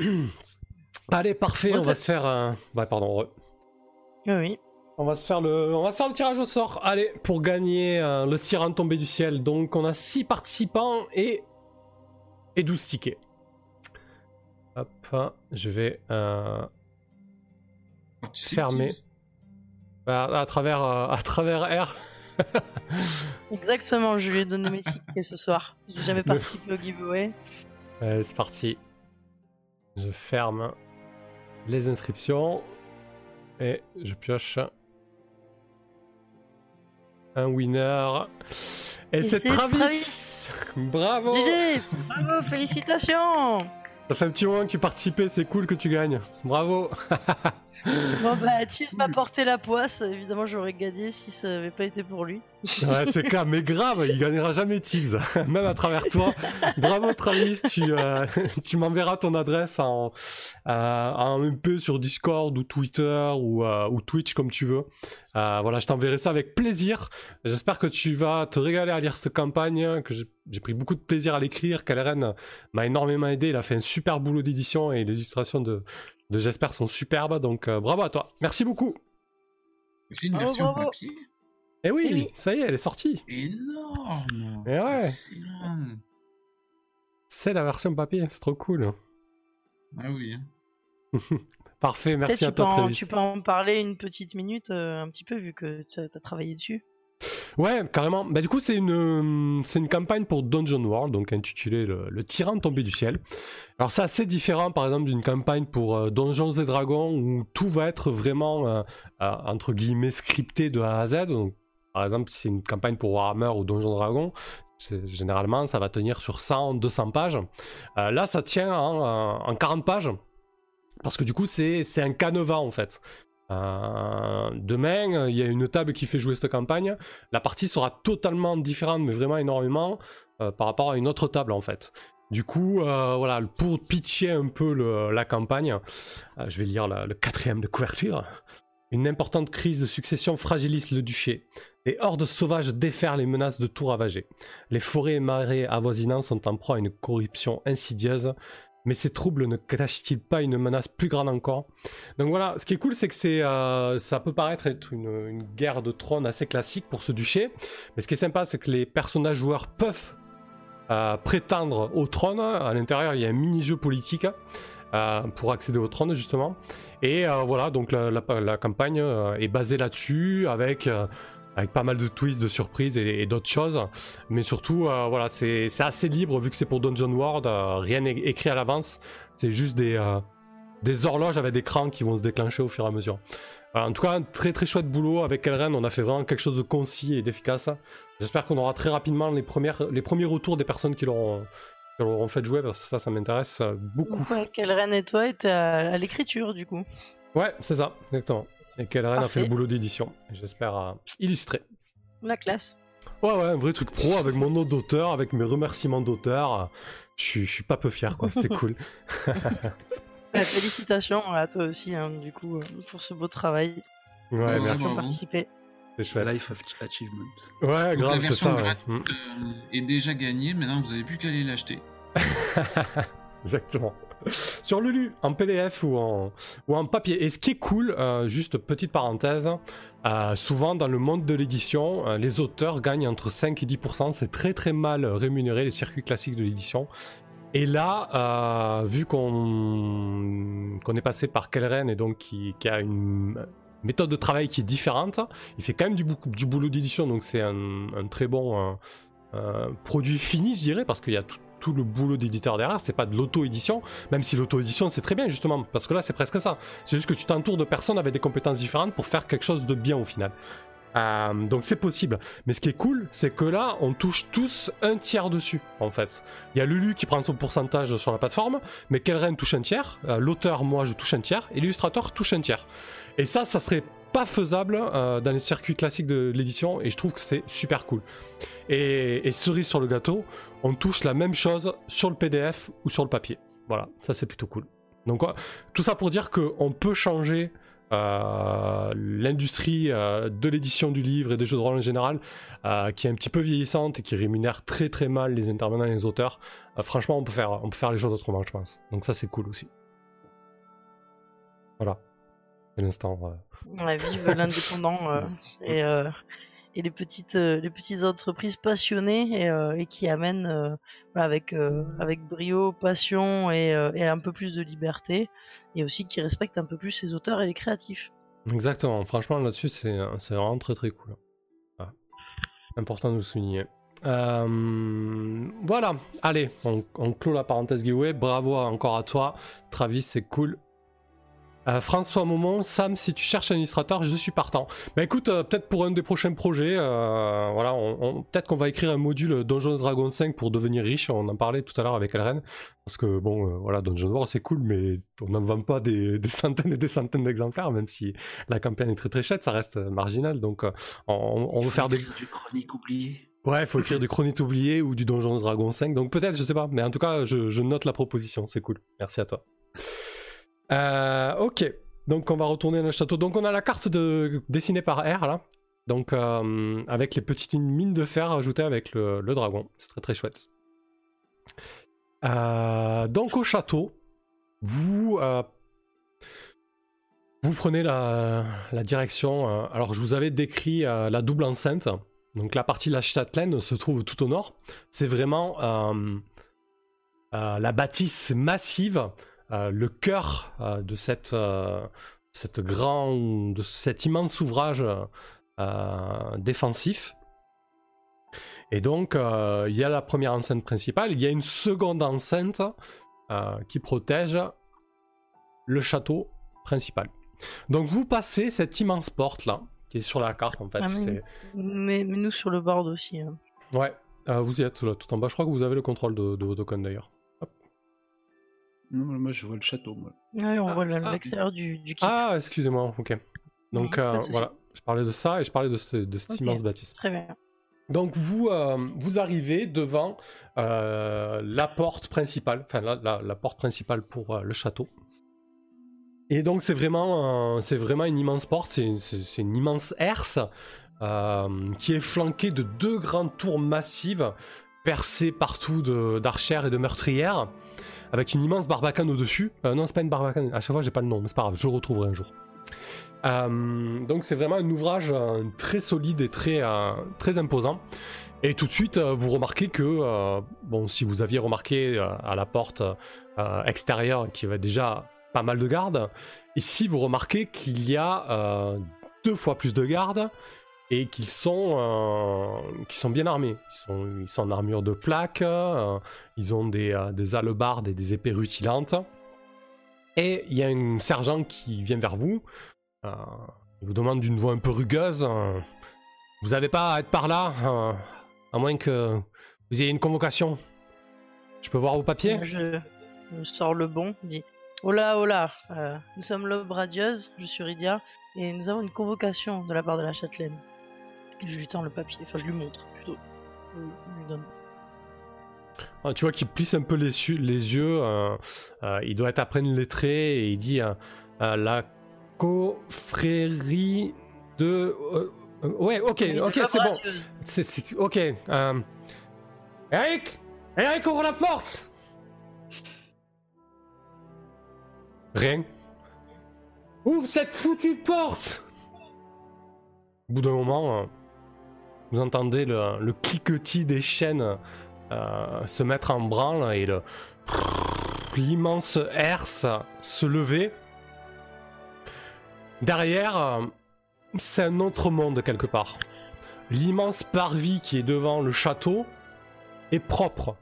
Allez, parfait, on va se faire un. Ouais, pardon. Oui. On va se faire le, on va se faire le tirage au sort. Allez, pour gagner euh, le tyran tombé du ciel. Donc, on a 6 participants et et 12 tickets. Hop, je vais euh, fermer bah, à travers euh, à travers R. Exactement, je lui ai donné mes tickets ce soir. J'ai jamais participé au giveaway. Allez, c'est parti. Je ferme les inscriptions et je pioche un winner. Et, c'est Travis. Bravo GG Bravo, félicitations Ça fait un petit moment que tu participais, c'est cool que tu gagnes. Bravo Bon bah, Tiff m'a porté la poisse, évidemment j'aurais gagné si ça n'avait pas été pour lui. Ouais, c'est clair, mais grave, il gagnera jamais Tibbs, même à travers toi. Bravo Travis, tu, euh, tu m'enverras ton adresse en, euh, en MP sur Discord ou Twitter ou, euh, ou Twitch comme tu veux. voilà, je t'enverrai ça avec plaisir. J'espère que tu vas te régaler à lire cette campagne, que j'ai pris beaucoup de plaisir à l'écrire. Kaleren m'a énormément aidé, il a fait un super boulot d'édition et les illustrations de, de J'espère sont superbes, donc bravo à toi. Merci beaucoup. C'est une version papier eh, eh oui, ça y est, elle est sortie. Énorme. Et eh ouais. C'est la version papier, c'est trop cool. Ah oui. Hein. Parfait, merci à toi. tu peux en parler une petite minute, euh, un petit peu, vu que tu as, travaillé dessus. Ouais, carrément. Bah, du coup, c'est une, c'est une campagne pour Dungeon World, donc intitulée le, tyran tombé du ciel. Alors, c'est assez différent, par exemple, d'une campagne pour euh, Donjons et Dragons, où tout va être vraiment, euh, entre guillemets, scripté de A à Z. Par exemple, si c'est une campagne pour Warhammer ou Donjon Dragon, généralement ça va tenir sur 100, 200 pages. Euh, là, ça tient en, 40 pages, parce que du coup, c'est un canevas en fait. Euh, demain, il y a une table qui fait jouer cette campagne. La partie sera totalement différente, mais vraiment énormément, euh, par rapport à une autre table en fait. Du coup, voilà, pour pitcher un peu la campagne, je vais lire le quatrième de couverture. Une importante crise de succession fragilise le duché. Des hordes sauvages déferlent et menacent de tout ravager. Les forêts et marais avoisinants sont en proie à une corruption insidieuse. Mais ces troubles ne cachent-ils pas une menace plus grande encore? Donc voilà, ce qui est cool, c'est que c'est, euh, ça peut paraître être une, guerre de trône assez classique pour ce duché. Mais ce qui est sympa, c'est que les personnages joueurs peuvent euh, prétendre au trône. À l'intérieur, il y a un mini-jeu politique. Euh, pour accéder au trône justement. Et voilà, donc la, campagne euh, est basée là-dessus avec avec pas mal de twists, de surprises et, d'autres choses. Mais surtout, voilà, c'est assez libre vu que c'est pour Dungeon World. rien n'est écrit à l'avance. C'est juste des, des horloges avec des crans qui vont se déclencher au fur et à mesure. en tout cas, un très très chouette boulot avec Elren. On a fait vraiment quelque chose de concis et d'efficace. J'espère qu'on aura très rapidement les, premières, les premiers retours des personnes qui l'auront en fait jouer parce que ça, ça m'intéresse euh, beaucoup. Ouais, Kelren et toi étaient à, l'écriture du coup. Ouais, c'est ça, exactement. Et Kelren a fait le boulot d'édition. J'espère illustrer. La classe. Ouais, ouais, un vrai truc pro avec mon nom d'auteur, avec mes remerciements d'auteur. Je suis pas peu fier, quoi. C'était cool. félicitations à toi aussi, hein, du coup, euh, pour ce beau travail. Ouais, merci. participer. C'est chouette. Life of Achievement. Ouais, grave, c'est ça. Ouais. Euh, est déjà gagnée, maintenant vous avez plus qu'à aller l'acheter. Exactement. Sur Lulu, en PDF ou en, ou en papier. Et ce qui est cool, euh, juste petite parenthèse, euh, souvent dans le monde de l'édition, euh, les auteurs gagnent entre 5 et 10%. C'est très très mal rémunéré, les circuits classiques de l'édition. Et là, vu qu'on est passé par Kelren et donc qui, qui, a une méthode de travail qui est différente, il fait quand même du, du boulot d'édition, donc c'est un, un, très bon produit fini, je dirais, parce qu'il y a tout, tout le boulot d'éditeur derrière, c'est pas de l'auto-édition, même si l'auto-édition c'est très bien justement, parce que là c'est presque ça. C'est juste que tu t'entoures de personnes avec des compétences différentes pour faire quelque chose de bien au final. Euh, donc c'est possible. Mais ce qui est cool, c'est que là, on touche tous un tiers dessus, en fait. Il y a Lulu qui prend son pourcentage sur la plateforme, mais Kelren touche un tiers, euh, l'auteur, moi, je touche un tiers, et l'illustrateur touche un tiers. Et ça, ça serait pas faisable euh, dans les circuits classiques de l'édition et je trouve que c'est super cool. Et, cerise sur le gâteau, on touche la même chose sur le PDF ou sur le papier. Voilà, ça c'est plutôt cool. Donc tout ça pour dire qu'on peut changer euh, l'industrie euh, de l'édition du livre et des jeux de rôle en général, qui est un petit peu vieillissante et qui rémunère très très mal les intervenants et les auteurs. franchement, on peut faire, on peut faire les choses autrement, je pense. Donc ça c'est cool aussi. Voilà. C'est l'instant. Ouais, vive l'indépendant euh, et, euh, et les petites euh, les petites entreprises passionnées et, et qui amènent avec avec brio, passion et, et un peu plus de liberté et aussi qui respectent un peu plus les auteurs et les créatifs. Exactement. Franchement, là-dessus, c'est vraiment très très cool. Voilà. Important de le souligner. Euh, voilà, allez, on, on clôt la parenthèse giveaway. Bravo encore à toi, Travis, c'est cool. Euh, François Momon, Sam, si tu cherches un illustrateur, je suis partant. Bah écoute, euh, peut-être pour un des prochains projets, euh, voilà, on, on- peut-être qu'on va écrire un module Dungeons Dragons 5 pour devenir riche. On en parlait tout à l'heure avec Elren, parce que bon, voilà, Dungeons War c'est cool, mais on n'en vend pas des, des centaines et des centaines d'exemplaires, même si la campagne est très très chère, ça reste marginal. Donc, on, on veut faire des, Du chronique oublié. Ouais, il faut écrire du Chronique oublié ou du Donjon Dragon 5. Donc peut-être, je sais pas. Mais en tout cas, je, je note la proposition. C'est cool. Merci à toi. Euh, ok. Donc on va retourner dans le château. Donc on a la carte de, dessinée par R là. Donc euh, avec les petites mines de fer ajoutées avec le, dragon. C'est très très chouette. Euh, donc au château, vous vous prenez la, direction. alors je vous avais décrit la double enceinte. Donc la partie de la châtelaine se trouve tout au nord. C'est vraiment la bâtisse massive, le cœur euh, de cette, euh, cette grand, de cet immense ouvrage euh, défensif. Et donc euh, il y a la première enceinte principale, il y a une seconde enceinte euh, qui protège le château principal. Donc vous passez cette immense porte là, qui est sur la carte en fait. Ah, mais- c'est- Mais, mais nous sur le board aussi. hein. Ouais, euh, vous y êtes là, tout en bas. Je crois que vous avez le contrôle de, de vos tokens d'ailleurs. Non, mais moi je vois le château. Moi. Ouais, on Ah, voit ah. l'extérieur du, du keep. Ah, excusez-moi, ok. Donc euh, voilà, je parlais de ça et je parlais de, ce- de immense bâtisse. Très bien. Donc vous, euh, vous arrivez devant euh, la porte principale, enfin la, la- la porte principale pour euh, le château. Et donc c'est vraiment, euh, c'est vraiment une immense porte, c'est une immense herse euh, qui est flanquée de deux grandes tours massives percées partout de- d'archères et de meurtrières, avec une immense barbacane au-dessus. Euh, non, c'est pas une barbacane, à chaque fois j'ai pas le nom, mais c'est pas grave, je le retrouverai un jour. Euh, donc c'est vraiment un ouvrage euh, très solide et très, euh, très imposant. Et tout de suite, vous remarquez que, bon, si vous aviez remarqué à la porte extérieure qu'il y avait déjà pas mal de gardes, ici vous remarquez qu'il y a deux fois plus de gardes et qu'ils sont, euh, sont bien armés. Ils sont, en armure de plaque, euh, ils ont des, euh, des hallebardes et des épées rutilantes. Et il y a un sergent qui vient vers vous. Euh, il vous demande d'une voix un peu rugueuse. euh, vous n'avez pas à être par là, euh, à moins que vous ayez une convocation. Je peux voir vos papiers? Je, sors le bon, dis Hola, hola, euh, nous sommes l'aube radieuse, je suis Rydia, et nous avons une convocation de la part de la châtelaine. Je lui tends le papier, enfin je lui montre plutôt. Je, je lui donne. Ah, Tu vois qu'il plisse un peu les, les yeux. euh, euh, il doit être après une lettrée et il dit euh, euh, la confrérie de. ouais, ok, ok, c'est bon. ok. euh, Eric Eric, ouvre la porte Rien. Ouvre cette foutue porte Au bout d'un moment, euh, vous entendez le, cliquetis des chaînes euh, se mettre en branle et l'immense herse se lever. Derrière, euh, c'est un autre monde quelque part. L'immense parvis qui est devant le château est propre.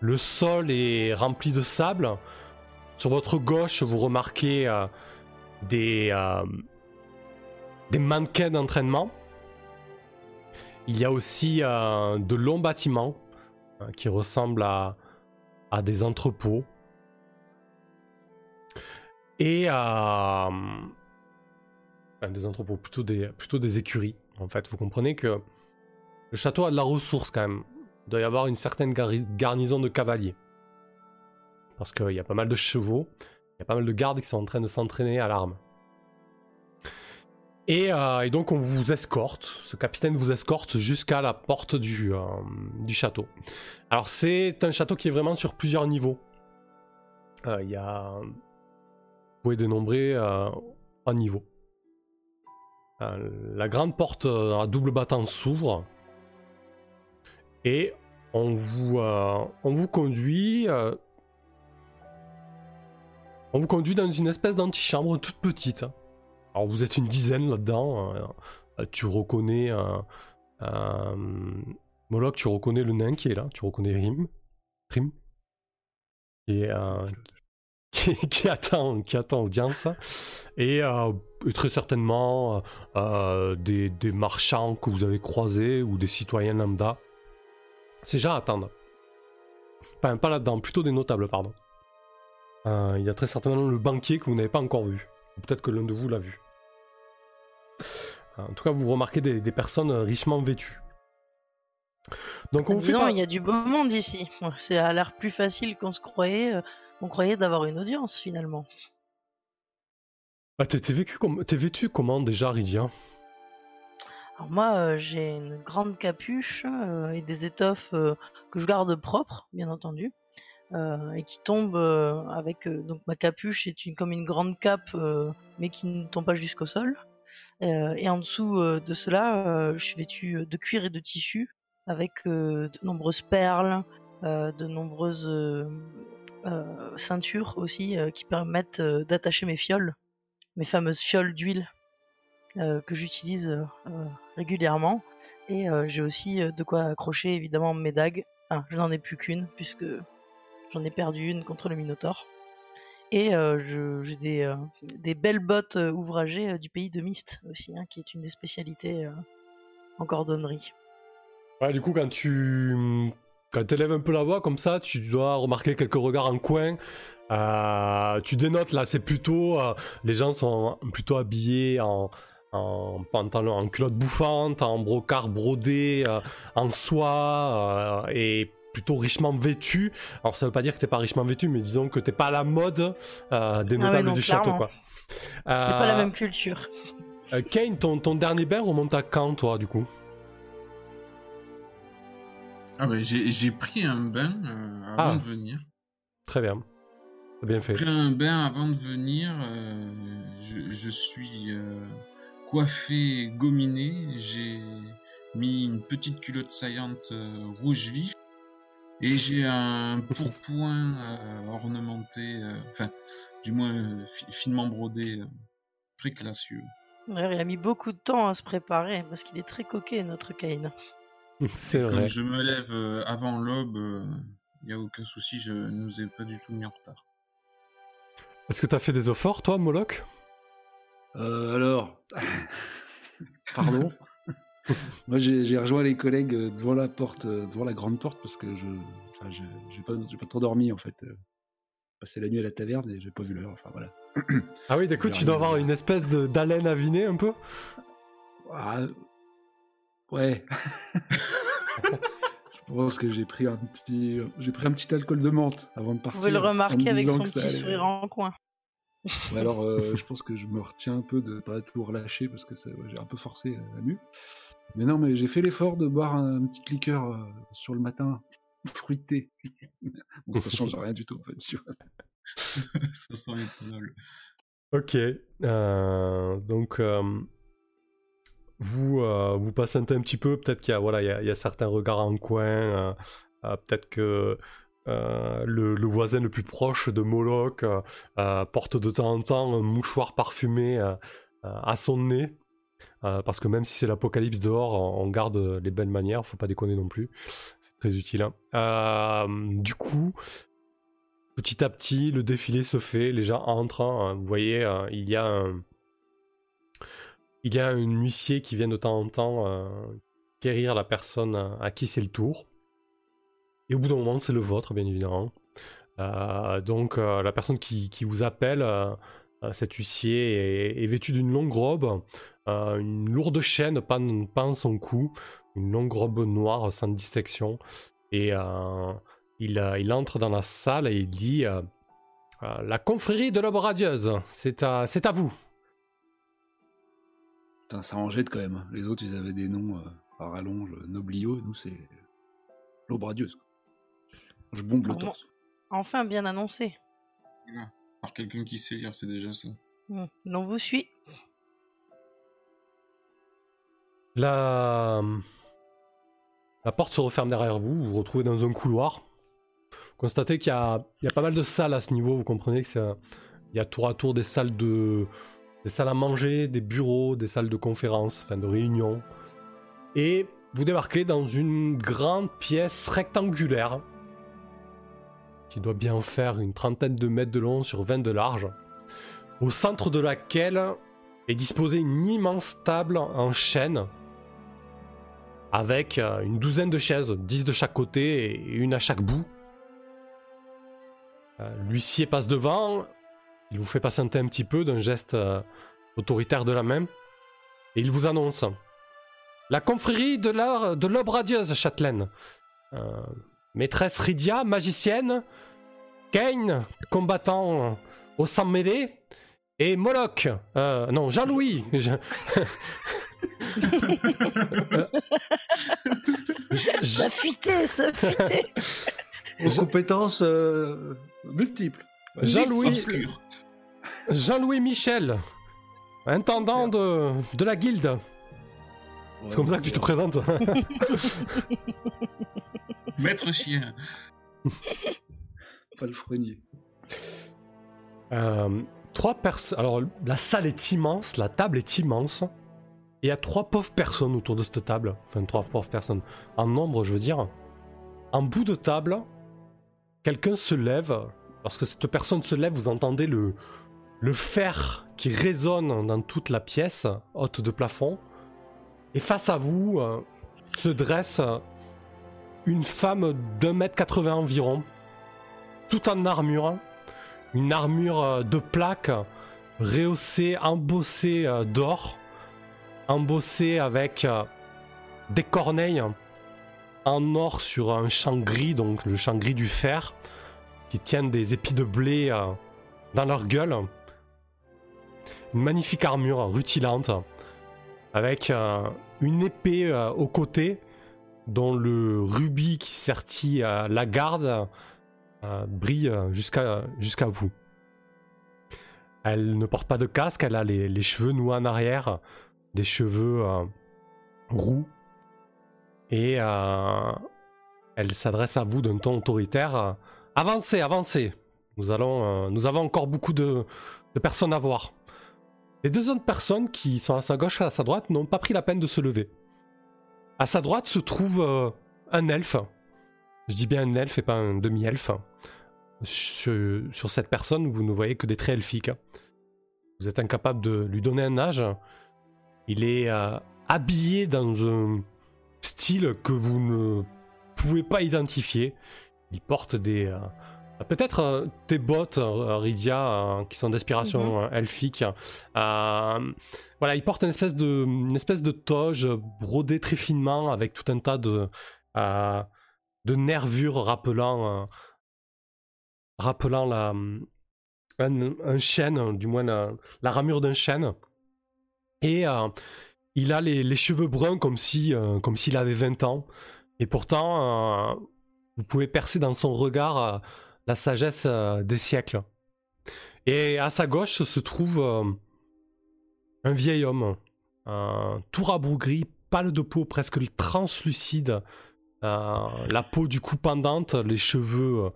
Le sol est rempli de sable. Sur votre gauche, vous remarquez euh, des mannequins d'entraînement. Il y a aussi euh, de longs bâtiments euh, qui ressemblent à, à des entrepôts. Et euh, enfin, des entrepôts, plutôt des, plutôt des écuries. En fait, vous comprenez que le château a de la ressource quand même. Il doit y avoir une certaine garnison de cavaliers. Parce qu'il y a pas mal de chevaux, il y a pas mal de gardes qui sont en train de s'entraîner à l'arme. Et, euh, et donc on vous escorte, ce capitaine vous escorte jusqu'à la porte du, euh, château. Alors c'est un château qui est vraiment sur plusieurs niveaux. Euh, Il y a... pouvez dénombrer un niveau. La grande porte à double battant s'ouvre et on vous, on vous conduit. on vous conduit dans une espèce d'antichambre toute petite. Alors vous êtes une dizaine là-dedans. euh, euh, tu reconnais. euh, euh, Moloch, tu reconnais le nain qui est là. Tu reconnais Rim. Rim. Et, qui, qui attend, qui attend audience. Et, euh, et très certainement euh, des, des marchands que vous avez croisés ou des citoyens lambda. Ces gens attendent. Enfin, pas là-dedans, plutôt des notables, pardon. Euh, Il y a très certainement le banquier que vous n'avez pas encore vu. Peut-être que l'un de vous l'a vu. En tout cas, vous remarquez des, des personnes richement vêtues. Donc on fait Disons, il y a du beau monde ici. C'est à l'air plus facile qu'on se croyait. euh, On croyait d'avoir une audience finalement. Ah, t'es comme- t'es vêtu comment déjà, Rydia Alors moi, euh, j'ai une grande capuche euh, et des étoffes euh, que je garde propres, bien entendu, euh, et qui tombent euh, avec euh, donc ma capuche est une comme une grande cape, euh, mais qui ne tombe pas jusqu'au sol. Euh, et en dessous euh, de cela, euh, je suis vêtu de cuir et de tissu, avec de nombreuses perles, de nombreuses ceintures aussi qui permettent d'attacher mes fioles, mes fameuses fioles d'huile que j'utilise régulièrement. Et j'ai aussi de quoi accrocher évidemment mes dagues. Je n'en ai plus qu'une puisque j'en ai perdu une contre le Minotaure. Et euh, j'ai des, euh, des belles bottes euh, ouvragées du pays de Mist aussi, hein, qui est une des spécialités en cordonnerie. Du coup, quand tu quand un peu la voix comme ça, tu dois remarquer quelques regards en coin. Tu dénotes là, c'est plutôt les gens sont plutôt habillés en en pantalon, en culotte bouffante, en brocart brodé, en soie et plutôt richement vêtus. Alors ça veut pas dire que t'es pas richement vêtu, mais disons que t'es pas à la mode euh, des Ah ouais, notables non, du château clairement. quoi. C'est pas la Euh, même culture. euh, Kane, ton, ton dernier bain remonte à quand toi du coup? Ah bah, j'ai j'ai pris un bain euh, avant Ah. de venir. Très bien. Bien fait. J'ai pris un bain avant de venir. euh, je, je suis euh, coiffé, gominé. J'ai mis une petite culotte saillante euh, rouge vif. Et j'ai un pourpoint euh, ornementé, euh, enfin, du moins euh, fi- finement brodé, euh, très classieux. D'ailleurs, il a mis beaucoup de temps à se préparer parce qu'il est très coquet, notre Kane. C'est vrai. je me lève euh, avant l'aube, il n'y a aucun souci, je ne nous ai pas du tout mis en retard. Est-ce que t'as fait des efforts, toi, Moloch? Euh, alors, pardon? Moi, j'ai j'ai rejoint les collègues euh, devant la porte, euh, devant la grande porte, parce que je, enfin, je- j'ai pas, j'ai pas trop dormi en fait. euh. Passé la nuit à la taverne et j'ai pas vu l'heure. Enfin voilà. Ah oui, d'écoute, J'ai tu dois avoir une espèce de- d'haleine avinée un peu? Ah, ouais. je pense que j'ai pris un petit, j'ai pris un petit alcool de menthe avant de Vous partir. pouvez le remarquer avec son petit allait- sourire en coin. Ouais, alors, euh, je pense que je me retiens un peu de pas tout relâcher parce que ouais, j'ai un peu forcé la mue. Mais non, mais j'ai fait l'effort de boire un, petit liqueur euh, sur le matin, fruité. bon, ça change rien du tout en fait. tu vois. Ça sent l'éthanol. Ok. euh, donc, euh, vous, euh, vous patientez un petit peu. Peut-être qu'il y, a- voilà, il y, a, y a certains regards en coin. euh, euh, Peut-être que euh, le, le voisin le plus proche de Moloch euh, euh, porte de temps en temps un mouchoir parfumé euh, euh, à son nez. Euh, parce que même si c'est l'apocalypse dehors, on garde les belles manières, faut pas déconner non plus. C'est très utile. hein. Euh, du coup, petit à petit, le défilé se fait, les gens entrent. hein. Vous voyez, euh, il y a un, il y a un huissier qui vient de temps en temps quérir la personne à qui c'est le tour. Et au bout d'un moment, c'est le vôtre, bien évidemment. Donc, la personne qui, vous appelle, cet huissier, est, est vêtu d'une longue robe, euh, une lourde chaîne pend, pend son cou, une longue robe noire sans distinction. Et euh, il, euh, il entre dans la salle et il dit euh, euh, La confrérie de l'aube radieuse, c'est à, c'est à vous. Putain, ça en jette quand même. hein. Les autres, ils avaient des noms euh, à rallonge, Noblio. Nous, c'est l'aube radieuse. Je bombe le torse. Enfin bien annoncé. Par quelqu'un qui sait lire, c'est déjà ça. Hmm, L'on vous suit. La... porte se referme derrière vous, vous vous retrouvez dans un couloir. Vous constatez qu'il y a, pas mal de salles à ce niveau, vous comprenez que il y a tour à tour des salles de des salles à manger, des bureaux, des salles de conférence, enfin de réunion. Et vous débarquez dans une grande pièce rectangulaire qui doit bien faire une trentaine de mètres de long sur 20 de large, au centre de laquelle est disposée une immense table en chêne avec euh, une douzaine de chaises, 10 de chaque côté et une à chaque bout. Euh, L'huissier passe devant, il vous fait patienter un petit peu d'un geste euh, autoritaire de la main et il vous annonce La confrérie de l'aube radieuse, Châtelaine. Maîtresse Rydia, magicienne. Kane, combattant au sang mêlé. Et Moloch, non, Jean-Louis. Ça fuité, ça fuité. Aux compétences euh, multiples. Jean-Louis, Obscur. Jean-Louis Michel, intendant de, de la guilde. C'est comme ça que tu te présentes. Maître chien. Pas le frenier. Euh, trois personnes. Alors, la salle est immense, la table est immense. Et il y a trois pauvres personnes autour de cette table. Enfin, trois pauvres personnes. En nombre, je veux dire. En bout de table, quelqu'un se lève. Lorsque cette personne se lève, vous entendez le, le fer qui résonne dans toute la pièce, haute de plafond. Et face à vous euh, se dresse une femme d'un mètre 80 environ, tout en armure une armure euh, de plaques rehaussée, embossée euh, d'or, embossée avec euh, des corneilles en or sur un champ gris, donc le champ gris du fer, qui tiennent des épis de blé euh, dans leur gueule. Une magnifique armure rutilante, avec euh, une épée au côté, dont le rubis qui sertit la garde brille jusqu'à jusqu'à vous. Elle ne porte pas de casque, elle a les, les cheveux noués en arrière, des cheveux euh, roux, et euh, elle s'adresse à vous d'un ton autoritaire. Avancez, avancez. Nous allons, euh, nous avons encore beaucoup de, personnes à voir. Les deux autres personnes qui sont à sa gauche et à sa droite n'ont pas pris la peine de se lever. À sa droite se trouve euh, un elfe. Je dis bien un elfe et pas un demi-elfe. Sur, sur cette personne, vous ne voyez que des traits elfiques. Vous êtes incapable de lui donner un âge. Il est euh, habillé dans un style que vous ne pouvez pas identifier. Il porte des... euh, Peut-être euh, tes bottes, Rydia, euh, qui sont d'inspiration euh, elfique. Voilà, il porte une espèce de, une espèce de toge brodée très finement avec tout un tas de, de nervures rappelant, rappelant la, un, un chêne, du moins la, la ramure d'un chêne. Et euh, il a les, cheveux bruns comme si, euh, s'il avait 20 ans. Et pourtant, euh, vous pouvez percer dans son regard la sagesse des siècles. Et à sa gauche se trouve un vieil homme, tout rabougri, pâle de peau, presque translucide, la peau du cou pendante, les cheveux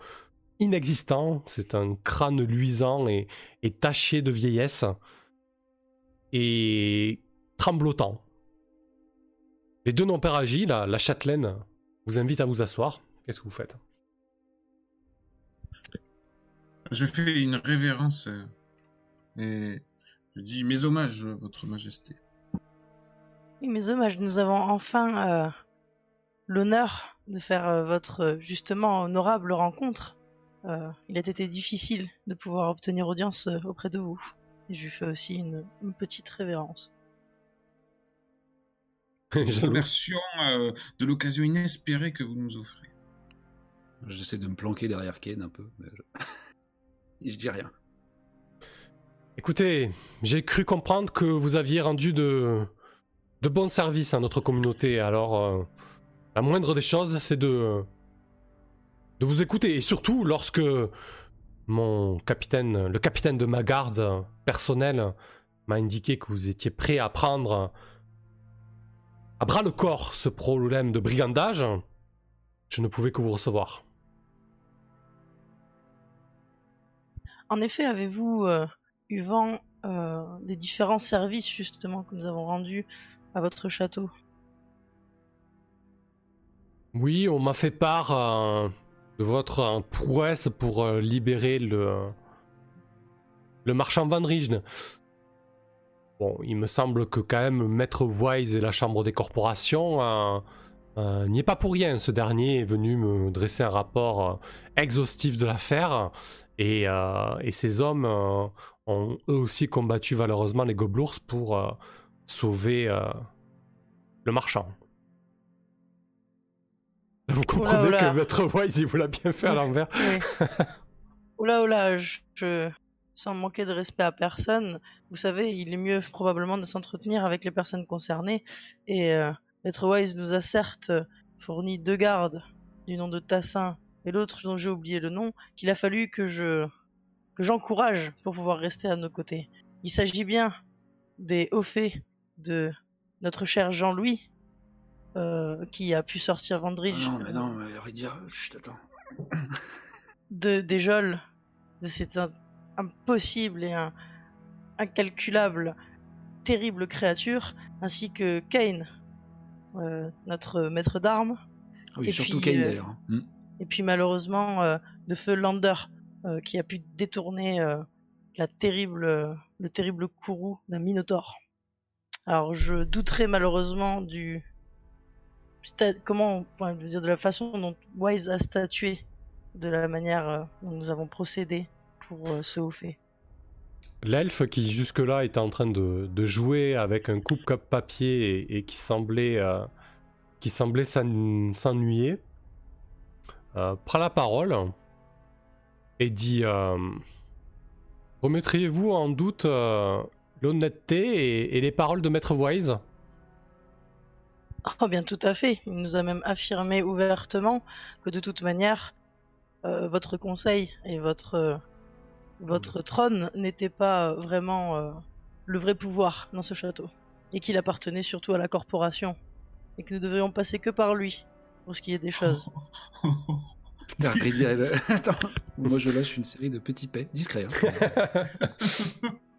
inexistants, c'est un crâne luisant et taché de vieillesse, et tremblotant. Les deux non-pères agis, la, la châtelaine, vous invite à vous asseoir. Qu'est-ce que vous faites? Je fais une révérence euh, et je dis mes hommages, votre majesté. Oui, mes hommages, nous avons enfin euh, l'honneur de faire euh, votre justement honorable rencontre. Euh, il a été difficile de pouvoir obtenir audience auprès de vous. Et je lui fais aussi une, une petite révérence. Jaloux. remercions euh, de l'occasion inespérée que vous nous offrez. J'essaie de me planquer derrière Ken un peu. Mais je... Et je dis rien. Écoutez, j'ai cru comprendre que vous aviez rendu de, de bons services à notre communauté. Alors, euh, la moindre des choses, c'est de, de vous écouter. Et surtout, lorsque mon capitaine, le capitaine de ma garde personnelle m'a indiqué que vous étiez prêt à prendre à bras le corps ce problème de brigandage, je ne pouvais que vous recevoir. En effet, avez-vous euh, eu vent euh, des différents services justement que nous avons rendus à votre château? Oui, on m'a fait part euh, de votre prouesse pour libérer le, marchand Van Rijnen. Bon, il me semble que quand même Maître Wise et la Chambre des corporations euh, euh, n'y est pas pour rien. Ce dernier est venu me dresser un rapport euh, exhaustif de l'affaire et, ces hommes ont eux aussi combattu valeureusement les gobelours pour sauver le marchand. Vous comprenez que Maître Wise il vous l'a bien fait à l'envers. Oui. oula oula, je sans manquer de respect à personne, vous savez, il est mieux probablement de s'entretenir avec les personnes concernées. Et euh, Maître Wise nous a certes fourni deux gardes du nom de Tassin et l'autre dont j'ai oublié le nom, qu'il a fallu que je que j'encourage pour pouvoir rester à nos côtés. Il s'agit bien des hauts faits de notre cher Jean-Louis, euh, qui a pu sortir Vendridge. non, mais non, mais dire, chut, attends. de, des geôles de cette impossible et incalculable, terrible créature, ainsi que Kane, euh, notre maître d'armes. Oui, et surtout Kane euh, d'ailleurs. Hein. Hmm. Et puis malheureusement euh, de feu Lander, qui a pu détourner la terrible, le terrible courroux d'un Minotaur. Alors je douterais malheureusement du comment, je veux dire de la façon dont Wise a statué, de la manière dont nous avons procédé pour euh, ce haut fait. L'elfe qui jusque-là était en train de, jouer avec un coupe-cap papier et, qui semblait, euh, semblait s'ennuyer, euh, prend la parole et dit Remettriez-vous en doute l'honnêteté et, les paroles de Maître Wise? Oh bien tout à fait. Il nous a même affirmé ouvertement que de toute manière, votre conseil et votre votre trône n'était pas vraiment euh, le vrai pouvoir dans ce château, et qu'il appartenait surtout à la corporation, et que nous devrions passer que par lui pour ce qui est des choses. Putain, Attends, moi je lâche une série de petits paix, discrets. Hein.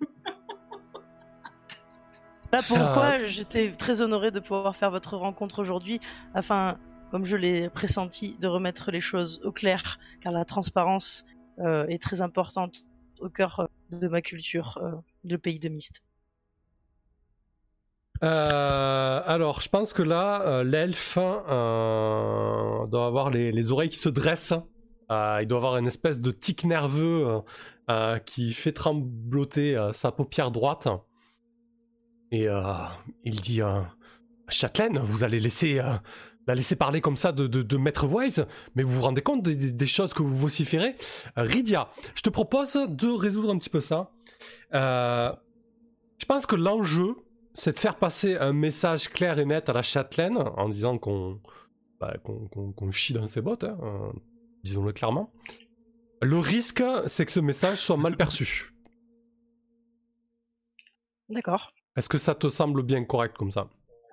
Là pourquoi ah. j'étais très honoré de pouvoir faire votre rencontre aujourd'hui, afin, comme je l'ai pressenti, de remettre les choses au clair, car la transparence euh, est très importante au cœur euh, de ma culture euh, de pays de. Euh, alors, je pense que là, l'elfe doit avoir les, oreilles qui se dressent. il doit avoir une espèce de tic nerveux qui fait trembloter sa paupière droite. Et il dit Châtelaine, vous allez laisser la laisser parler comme ça de, de, Maître Wise, mais vous vous rendez compte des, choses que vous vociférez? Euh, Rydia, je te propose de résoudre un petit peu ça. Euh, je pense que l'enjeu, c'est de faire passer un message clair et net à la châtelaine en disant qu'on bah, chie dans ses bottes, hein, euh, disons-le clairement. Le risque, c'est que ce message soit mal perçu. D'accord. Est-ce que ça te semble bien correct comme ça?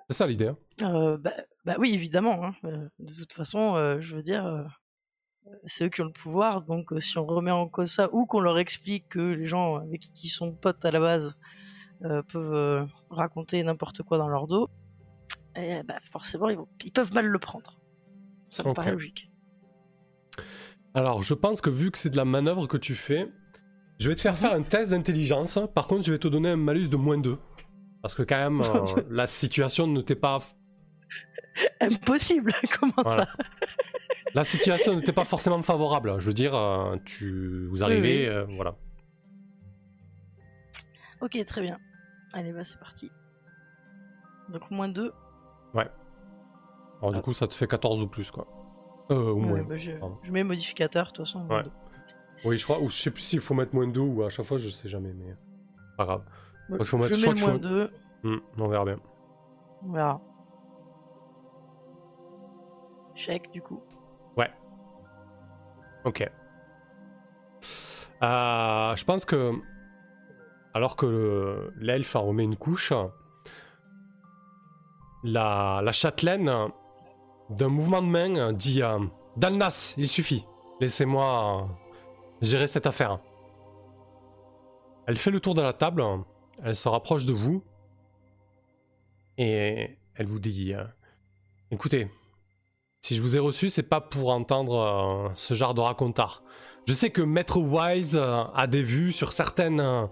C'est ça l'idée. Hein? Bah, bah oui, évidemment. Hein. Euh, de toute façon, euh, je veux dire, euh, c'est eux qui ont le pouvoir. Donc, si on remet en cause ça, ou qu'on leur explique que les gens avec qui ils sont potes à la base peuvent raconter n'importe quoi dans leur dos, et, bah, forcément, ils, peuvent mal le prendre. Ça me paraît logique. Alors, je pense que vu que c'est de la manœuvre que tu fais, je vais te faire faire un test d'intelligence. Par contre, je vais te donner un malus de moins 2. Parce que quand même, la situation ne t'est pas Impossible, comment ça La situation n'était pas forcément favorable. Je veux dire, euh, tu vous arrivez, euh, voilà. Ok, très bien. Allez, bah c'est parti. Donc moins 2. Ouais. Alors du coup, ça te fait 14 ou plus, quoi. Euh, ou moins. Bah, je, mets modificateur, de toute façon. Ouais. Oui, je crois, ou je sais plus s'il faut mettre moins 2 ou à chaque fois, je sais jamais, mais pas grave. Il faut mettre, je mets moins 2. Hmm, on verra bien. On verra. Chèque, du coup. Ouais. Ok. Euh, je pense que, alors que l'elfe en remet une couche, la, la châtelaine, d'un mouvement de main, dit euh, Dalnas, il suffit. Laissez-moi gérer cette affaire. Elle fait le tour de la table, elle se rapproche de vous et elle vous dit euh, Écoutez, si je vous ai reçu, c'est pas pour entendre euh, ce genre de racontard. Je sais que Maître Wise euh, a des vues sur certaines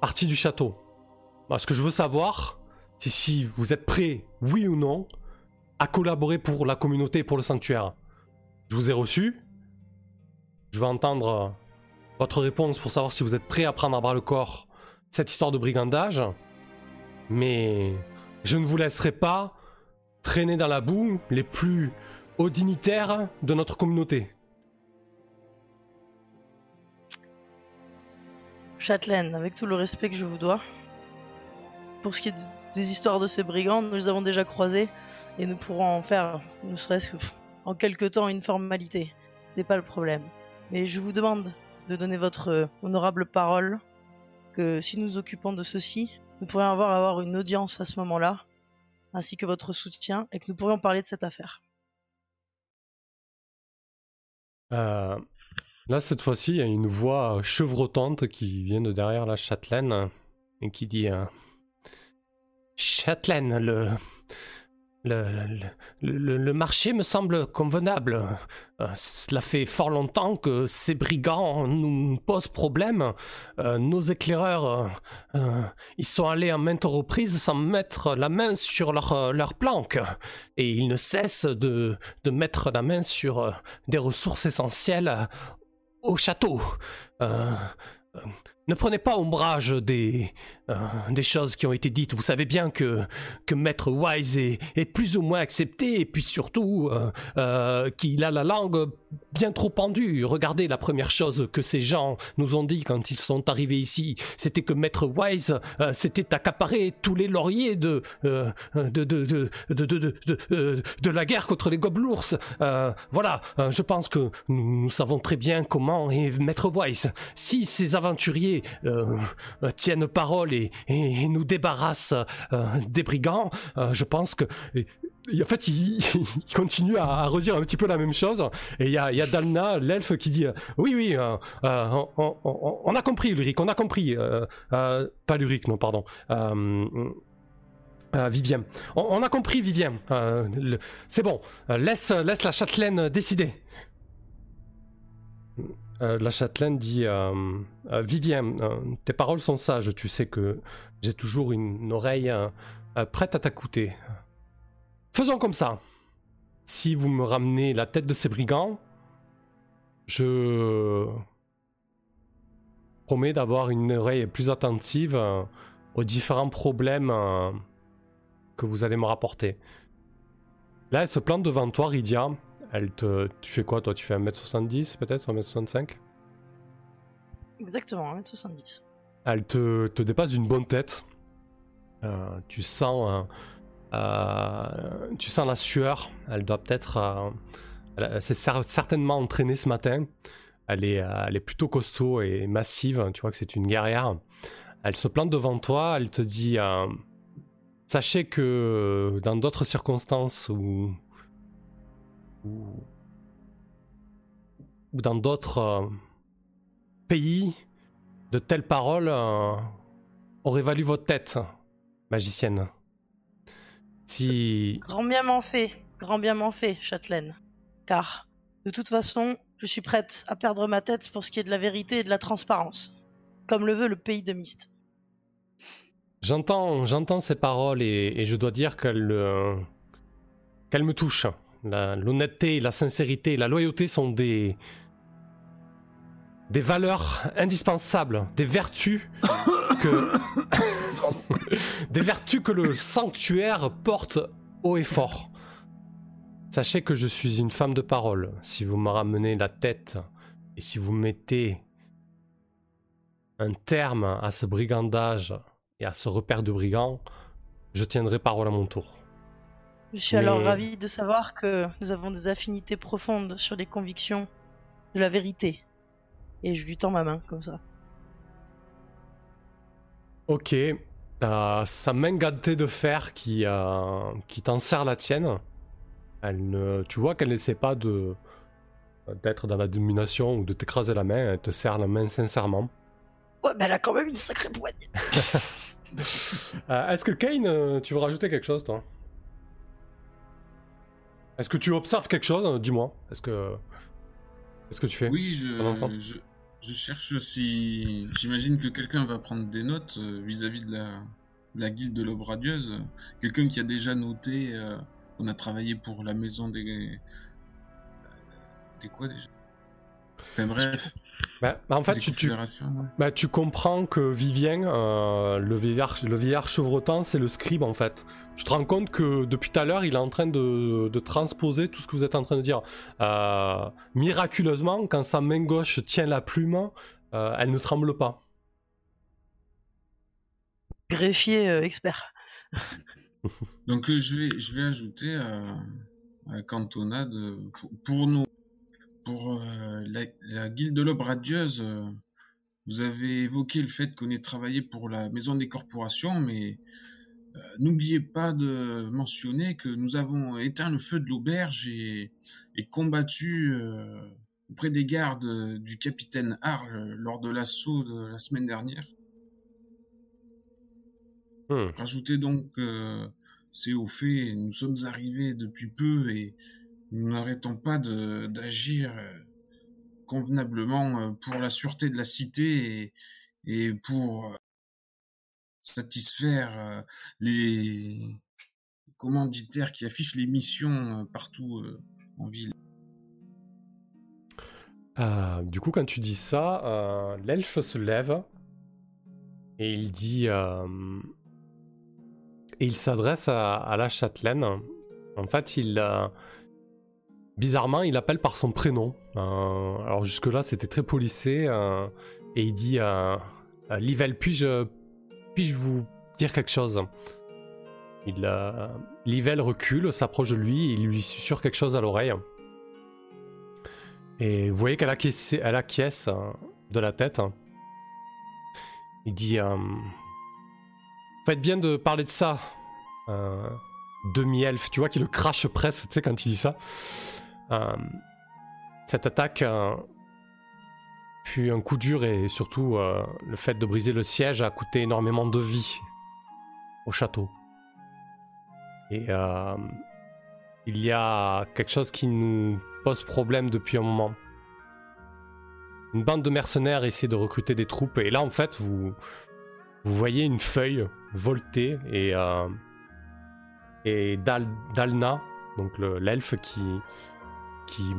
parties du château. ce que je veux savoir, c'est si vous êtes prêt, oui ou non, à collaborer pour la communauté et pour le sanctuaire. Je vous ai reçu. Je veux entendre votre réponse pour savoir si vous êtes prêt à prendre à bras le corps cette histoire de brigandage. Mais je ne vous laisserai pas traîner dans la boue les plus hauts dignitaires de notre communauté. Châtelaine, avec tout le respect que je vous dois, pour ce qui est des histoires de ces brigands, nous les avons déjà croisés et nous pourrons en faire, ne serait-ce qu'en quelque temps, une formalité. C'est pas le problème. Mais je vous demande de donner votre euh, honorable parole si nous occupons de ceci, nous pourrions avoir, avoir une audience à ce moment-là, ainsi que votre soutien, et que nous pourrions parler de cette affaire. Euh, là, cette fois-ci, il y a une voix chevrotante qui vient de derrière la châtelaine et qui dit euh, Châtelaine, le, le, marché me semble convenable. Euh, cela fait fort longtemps que ces brigands nous posent problème. Euh, nos éclaireurs, euh, ils sont allés à maintes reprises sans mettre la main sur leur, leur planque. Et ils ne cessent de, de mettre la main sur des ressources essentielles au château. Ne prenez pas ombrage des, euh, des choses qui ont été dites. Vous savez bien que, que Maître Wise est, plus ou moins accepté, et puis surtout euh, euh, qu'il a la langue bien trop pendue. Regardez la première chose que ces gens nous ont dit quand ils sont arrivés ici, c'était que Maître Wise s'était accaparé tous les lauriers de, de, de, de, de, la guerre contre les gobelours. voilà, je pense que nous, savons très bien comment est Maître Wise. Si ces aventuriers tiennent parole et, nous débarrassent euh, des brigands, euh, je pense que en fait, il, continue à, redire un petit peu la même chose. Et il y a, Dalna, l'elfe, qui dit Oui, oui, on, a compris, Ulrich, on a compris. pas Ulrich, non, pardon. Vivien. On, a compris, Vivien. C'est bon. laisse, laisse la châtelaine décider. Euh, la châtelaine dit euh, euh, Vivien, tes paroles sont sages, tu sais que j'ai toujours une, oreille prête à t'écouter. Faisons comme ça. Si vous me ramenez la tête de ces brigands, je promets d'avoir une oreille plus attentive aux différents problèmes que vous allez me rapporter. Là, elle se plante devant toi, Rydia, elle te. Tu fais quoi toi? Tu fais 1m70 peut-être? 1m65 Exactement, 1m70. Elle te, te dépasse d'une bonne tête. Euh, tu sens. Euh, tu sens la sueur. Elle doit peut-être. Euh, elle s'est certainement entraînée ce matin. Elle est, elle est plutôt costaud et massive. Tu vois que c'est une guerrière. Elle se plante devant toi. Elle te dit. Sachez que dans d'autres circonstances où ou, dans d'autres euh, pays, de telles paroles euh, auraient valu votre tête, magicienne. Si... Grand bien m'en fait, grand bien m'en fait, châtelaine. Car, de toute façon, je suis prête à perdre ma tête pour ce qui est de la vérité et de la transparence, comme le veut le pays de Myst. J'entends, j'entends ces paroles et, je dois dire qu'elles, euh, qu'elles me touchent. L'honnêteté, la, sincérité, la loyauté sont des des valeurs indispensables, des vertus que des vertus que le sanctuaire porte haut et fort. Sachez que je suis une femme de parole. Si vous me ramenez la tête et si vous mettez un terme à ce brigandage et à ce repère de brigands, je tiendrai parole à mon tour. Je suis alors ravi de savoir que nous avons des affinités profondes sur les convictions de la vérité. et je lui tends ma main comme ça. Ok. T'as sa main gâtée de fer qui, euh, qui t'en serre la tienne. Elle ne, tu vois qu'elle n'essaie pas de d'être dans la domination ou de t'écraser la main. Elle te serre la main sincèrement. Ouais, mais elle a quand même une sacrée poigne. Euh, Est-ce que Kane, euh, tu veux rajouter quelque chose, toi? Est-ce que tu observes quelque chose Dis-moi. Est-ce que qu'est-ce que tu fais Oui, je, je, je cherche si. J'imagine que quelqu'un va prendre des notes euh, vis-à-vis de la, de la guilde de l'aube radieuse. Quelqu'un qui a déjà noté euh, qu'on a travaillé pour la maison des. Des quoi déjà? Enfin bref. Bah, bah, en fait, tu, tu, ouais. bah, tu comprends que Vivien, euh, le vieillard, le vieillard chevrotant, c'est le scribe en fait. Tu te rends compte que depuis tout à l'heure, il est en train de, de transposer tout ce que vous êtes en train de dire. Euh, miraculeusement, quand sa main gauche tient la plume, euh, elle ne tremble pas. Greffier euh, expert. Donc euh, je vais, je vais ajouter euh, à la cantonade pour, pour nos pour euh, la, la guilde de l'aube radieuse. euh, vous avez évoqué le fait qu'on ait travaillé pour la maison des corporations, mais euh, n'oubliez pas de mentionner que nous avons éteint le feu de l'auberge et, et combattu auprès des gardes du capitaine Arle lors de l'assaut de la semaine dernière. Hmm. Rajoutez donc que c'est au fait, nous sommes arrivés depuis peu et nous n'arrêtons pas d'agir euh, convenablement euh, pour la sûreté de la cité et, pour euh, satisfaire les commanditaires qui affichent les missions partout en ville. Du coup, quand tu dis ça, l'elfe se lève et il dit. et il s'adresse à, à la châtelaine. En fait, il. Bizarrement, il appelle par son prénom. Euh, alors, jusque-là, c'était très polissé. euh, et il dit euh, euh, Livel, puis-je puis vous dire quelque chose? Il, Livel recule, s'approche de lui il lui susurre quelque chose à l'oreille. Et vous voyez qu'elle acquiesce, elle de la tête. Il dit Faites bien de parler de ça. Demi-elfe, tu vois qu'il le crache presque, tu sais, quand il dit ça. Euh, cette attaque fut un coup dur et surtout euh, le fait de briser le siège a coûté énormément de vie au château. Et euh, il y a quelque chose qui nous pose problème depuis un moment. Une bande de mercenaires essaie de recruter des troupes et là en fait vous vous voyez une feuille volter et et Dal- Dalna donc le- l'elfe qui qui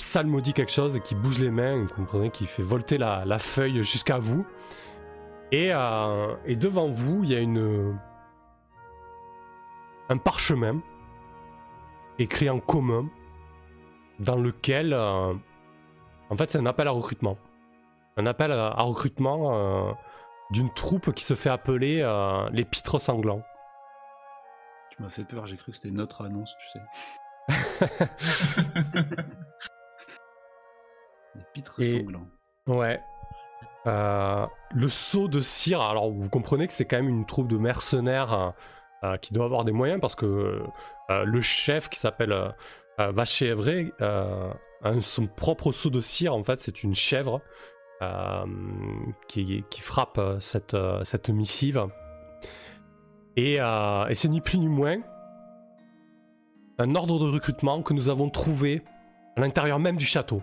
psalmodie quelque chose et qui bouge les mains, vous comprenez, qui fait volter la, feuille jusqu'à vous. Et, euh, et devant vous, il y a une un parchemin écrit en commun dans lequel, euh, en fait, c'est un appel à recrutement. Un appel à, recrutement euh, d'une troupe qui se fait appeler les Pitres Sanglants. Tu m'as fait peur, j'ai cru que c'était notre annonce, tu sais. Les pitres Et- sanglants. Ouais. Euh, le sceau de cire, alors vous comprenez que c'est quand même une troupe de mercenaires euh, euh, qui doit avoir des moyens parce que euh, le chef qui s'appelle Vachevre euh, a son propre sceau de cire, en fait c'est une chèvre qui, qui frappe cette, cette missive. Et, et c'est ni plus ni moins un ordre de recrutement que nous avons trouvé à l'intérieur même du château.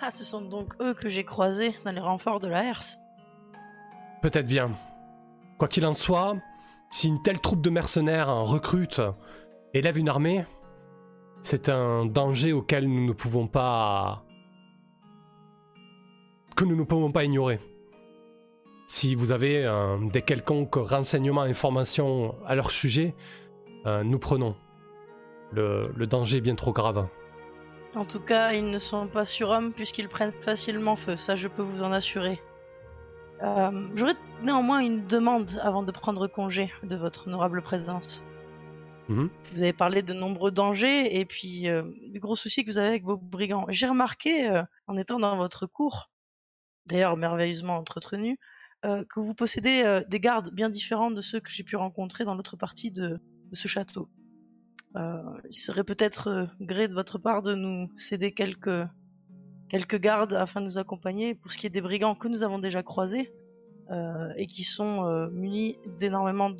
Ah, ce sont donc eux que j'ai croisés dans les renforts de la Herse. Peut-être bien. Quoi qu'il en soit, si une telle troupe de mercenaires recrute, élève une armée, c'est un danger auquel nous ne pouvons pas. que nous ne pouvons pas ignorer. Si vous avez euh, des quelconques renseignements, informations à leur sujet, euh, nous prenons. Le, le danger est bien trop grave. En tout cas, ils ne sont pas surhommes puisqu'ils prennent facilement feu, ça je peux vous en assurer. Euh, J'aurais néanmoins une demande avant de prendre congé de votre honorable présence. Mhm. Vous avez parlé de nombreux dangers et puis euh, du gros souci que vous avez avec vos brigands. J'ai remarqué, euh, en étant dans votre cour, d'ailleurs merveilleusement entretenu, que vous possédez des gardes bien différents de ceux que j'ai pu rencontrer dans l'autre partie de, ce château. Il serait peut-être gré de votre part de nous céder quelques, quelques gardes afin de nous accompagner pour ce qui est des brigands que nous avons déjà croisés et qui sont munis d'énormément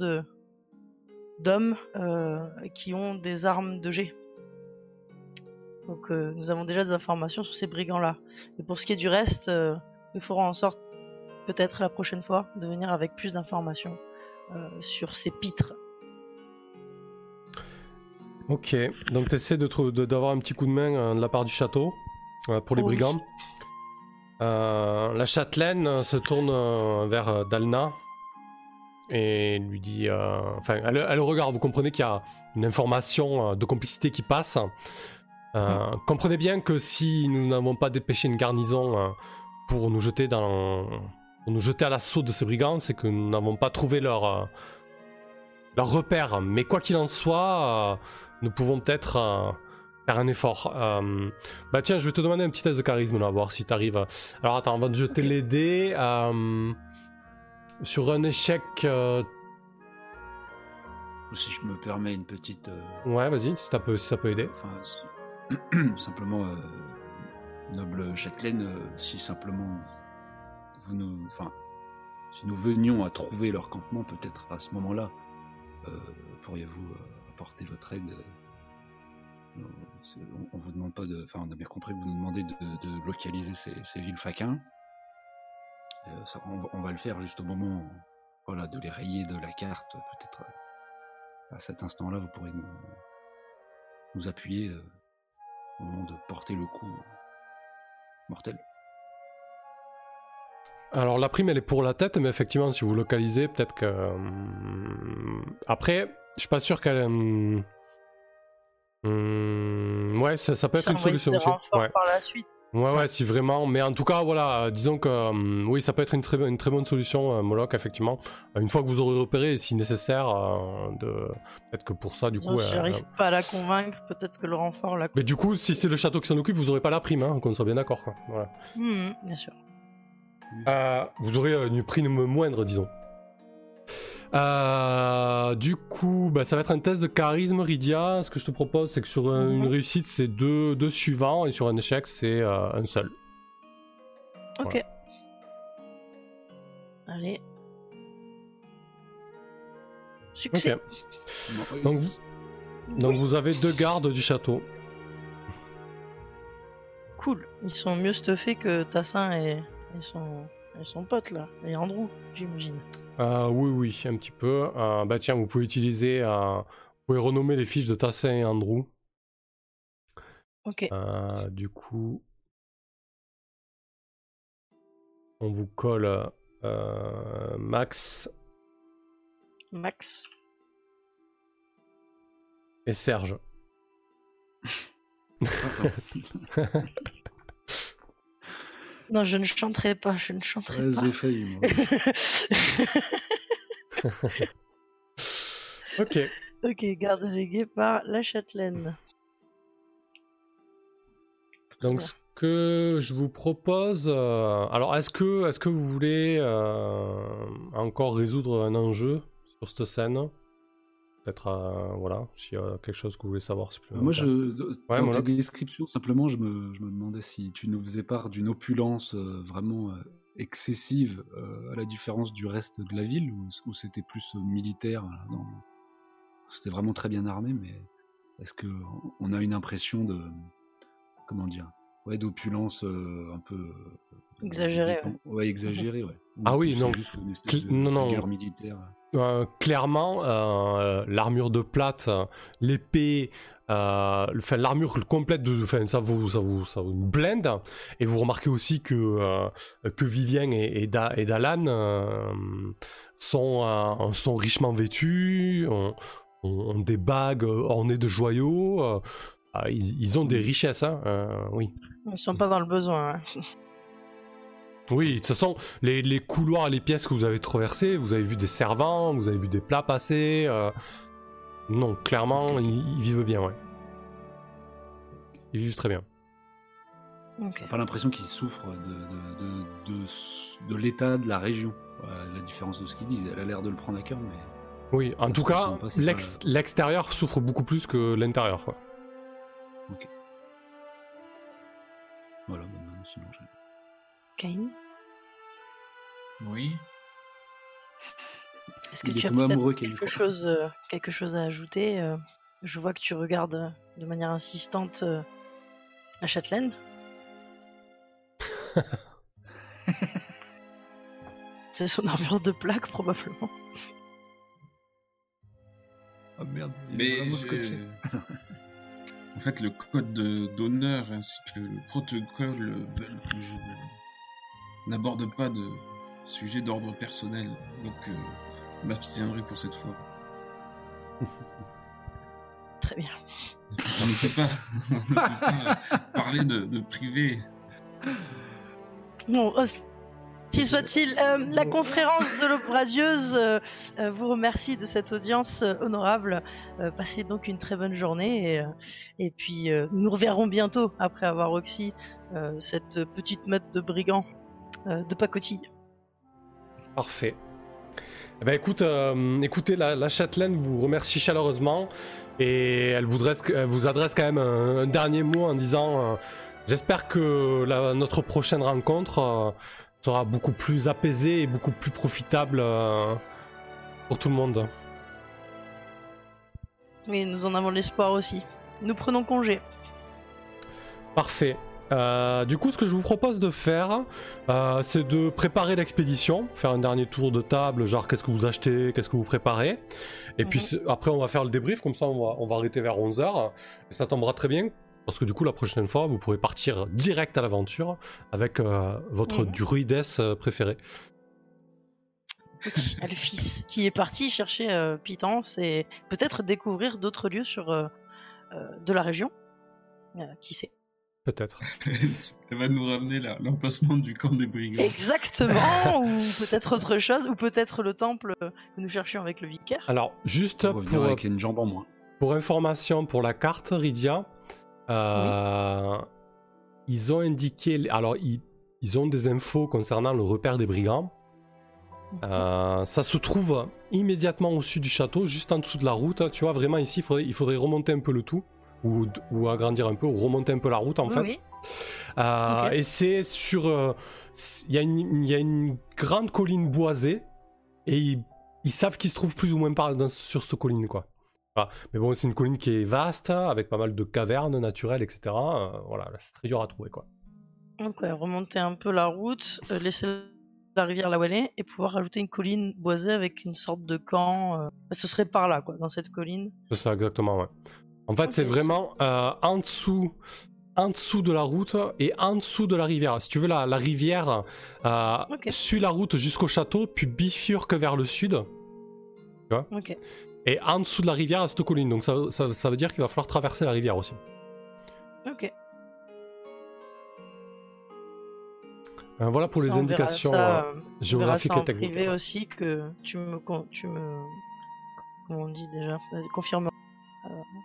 d'hommes qui ont des armes de jet. Donc nous avons déjà des informations sur ces brigands-là. Et pour ce qui est du reste, nous ferons en sorte, peut-être la prochaine fois, de venir avec plus d'informations sur ces pitres. Ok, donc tu essaies d'avoir de, d'avoir un petit coup de main euh, de la part du château euh, pour les brigands. Euh, la châtelaine se tourne vers Dalna et lui dit. Enfin, elle, elle, regarde, vous comprenez qu'il y a une information de complicité qui passe. Comprenez bien que si nous n'avons pas dépêché une garnison pour nous jeter dans. Pour nous jeter à l'assaut de ces brigands, c'est que nous n'avons pas trouvé leur. leur repère. Mais quoi qu'il en soit nous pouvons peut-être euh, faire un effort. Euh, bah tiens, je vais te demander un petit test de charisme là, voir si tu arrives. Alors attends, avant de jeter les dés, euh, sur un échec. Si je me permets une petite. Ouais, vas-y, si, ça peut, ça peut aider. Enfin, simplement, noble châtelaine, si simplement vous nous, enfin, si nous venions à trouver leur campement, peut-être à ce moment-là, pourriez-vous votre aide. Euh, on, vous demande pas de. Enfin, on a bien compris que vous nous demandez de, localiser ces, villes faquins. Euh, on, va le faire juste au moment voilà, de les rayer de la carte. Peut-être à cet instant-là, vous pourrez nous, appuyer euh, au moment de porter le coup mortel. Alors la prime elle est pour la tête, mais effectivement si vous localisez, peut-être que... Après, je suis pas sûr qu'elle. Hum, hum, ouais, ça, peut être une solution aussi. Ouais. Par la suite. Ouais, ouais, si vraiment. Mais en tout cas, voilà, disons que hum, oui, ça peut être une très, une très bonne solution, euh, Moloch, effectivement. Une fois que vous aurez repéré, si nécessaire, euh, de... peut-être que pour ça, du coup. Si j'arrive pas à la convaincre, peut-être que le renfort la. Mais du coup, si c'est le château qui s'en occupe, vous aurez pas la prime, hein, qu'on soit bien d'accord, quoi. bien sûr. Euh, vous aurez une prime moindre, disons. Euh, du coup, bah, ça va être un test de charisme, Rydia. Ce que je te propose, c'est que sur une mhm. réussite, c'est deux, deux suivants, et sur un échec, c'est euh, un seul. Ok. Allez. Succès. Donc, donc vous avez deux gardes du château. Cool. Ils sont mieux stuffés que Tassin et, et, son, et son pote là, et Andrew, j'imagine. Euh, oui, oui, un petit peu. Euh, bah tiens, vous pouvez utiliser, euh, vous pouvez renommer les fiches de Tassin et Andrew. Ok. du coup, on vous colle Max. Max. Et Serge. Non, je ne chanterai pas, je ne chanterai pas. J'ai failli, moi. ok. Ok, garde légué par la châtelaine. Donc, ce que je vous propose. Euh, alors, est-ce que, est que vous voulez euh, encore résoudre un enjeu sur cette scène? Peut-être, euh, voilà, s'il y a quelque chose que vous voulez savoir. Moi, je, dans tes descriptions, simplement, je me, je me, demandais si tu nous faisais part d'une opulence euh, vraiment euh, excessive, à la différence du reste de la ville, où, c'était plus militaire. C'était vraiment très bien armé, mais est-ce que on a une impression de, comment dire, ouais, d'opulence un peu exagérée. Ouais, exagérée, ouais. ah oui, non. Juste une espèce de non, non. militaire. Euh, clairement, euh, l'armure de plate, l'épée, euh, l'armure complète de, enfin, ça vous, ça vous, ça vous blende. Et vous remarquez aussi que que Vivien et, et, Dalan sont sont richement vêtus, ont, des bagues ornées de joyaux. Ils, ont des richesses, hein, oui. Ils sont pas dans le besoin. Hein. Oui, de toute façon, les, les, couloirs, les pièces que vous avez traversées, vous avez vu des servants, vous avez vu des plats passer. Euh, non, clairement, ils, vivent bien, ouais. Ils vivent très bien. Ok. J'ai pas l'impression qu'il souffre de, de, de, de, de l'état de la région. Voilà, la différence de ce qu'ils disent, elle a l'air de le prendre à cœur, mais Oui, en tout cas, pas, l'extérieur souffre beaucoup plus que l'intérieur. quoi. voilà. bon, ben, sinon, j'ai- Oui. est-ce que Il est tu as amoureux, quelque chose, euh, quelque chose à ajouter euh, Je vois que tu regardes euh, de manière insistante euh, la châtelaine. C'est son armure de plaque probablement. Ah merde, il est Mais je- en fait, le code de- d'honneur ainsi que le protocole veulent que je n'aborde pas de sujet d'ordre personnel. Donc, euh, m'abstiendrai pour cette fois. Très bien. On ne peut pas, on ne peut pas parler de, de privé. Bon, aussi soit-il, euh, la conférence de l'Obrasieuse euh, euh, vous remercie de cette audience euh, honorable. Euh, passez donc une très bonne journée et, euh, et puis euh, nous nous reverrons bientôt après avoir oxy euh, cette petite meute de brigands euh, de pacotille. Parfait. Eh ben, écoute, euh, écoutez, la, la châtelaine vous remercie chaleureusement et elle vous, dresse- elle vous adresse quand même un, un dernier mot en disant euh, J'espère que la- notre prochaine rencontre euh, sera beaucoup plus apaisée et beaucoup plus profitable euh, pour tout le monde. Et nous en avons l'espoir aussi. Nous prenons congé. Parfait. Euh, du coup, ce que je vous propose de faire, euh, c'est de préparer l'expédition, faire un dernier tour de table, genre qu'est-ce que vous achetez, qu'est-ce que vous préparez. Et puis Mhm. après, on va faire le débrief, comme ça on va, on va arrêter vers 11h. Et ça tombera très bien, parce que du coup, la prochaine fois, vous pourrez partir direct à l'aventure avec euh, votre Mhm. druidesse préférée. Oui, Alphys, qui est parti chercher Pitance et peut-être découvrir d'autres lieux sur de la région. Qui sait Peut-être. Elle va nous ramener là, l'emplacement du camp des brigands. Exactement, ou peut-être autre chose, ou peut-être le temple que nous cherchions avec le vicaire. Alors, juste Pour pour, avec une jambe en moins. Pour information pour la carte, Rydia, euh, ils ont indiqué. Alors, ils, ils ont des infos concernant le repère des brigands. Euh, ça se trouve immédiatement au sud du château, juste en dessous de la route. Tu vois, vraiment ici, il faudrait, il faudrait remonter un peu le tout, ou, ou agrandir un peu, ou remonter un peu la route en Oui, fait. oui. Euh. Et c'est sur. euh, Il y, a une- il y a une grande colline boisée, et ils, ils savent qu'ils se trouvent plus ou moins par, dans- sur cette colline, quoi. Voilà. Mais bon, c'est une colline qui est vaste, avec pas mal de cavernes naturelles, etc. Euh, voilà, c'est très dur à trouver, quoi. Donc, ouais, remonter un peu la route, euh, laisser la rivière là où elle est, et pouvoir rajouter une colline boisée avec une sorte de camp. euh, Ce serait par là, quoi, dans cette colline. C'est ça, exactement, ouais. En fait, c'est vraiment euh, en dessous. En dessous de la route et en dessous de la rivière. Si tu veux, la, la rivière euh, suit la route jusqu'au château, puis bifurque vers le sud. Ok. Et en dessous de la rivière, à cette colline. Donc ça, ça- ça veut dire qu'il va falloir traverser la rivière aussi. Ok. Euh, voilà pour Ça, les indications ça, euh, on verra géographiques ça en et techniques. privé aussi que tu me, tu me, comment on dit déjà, euh,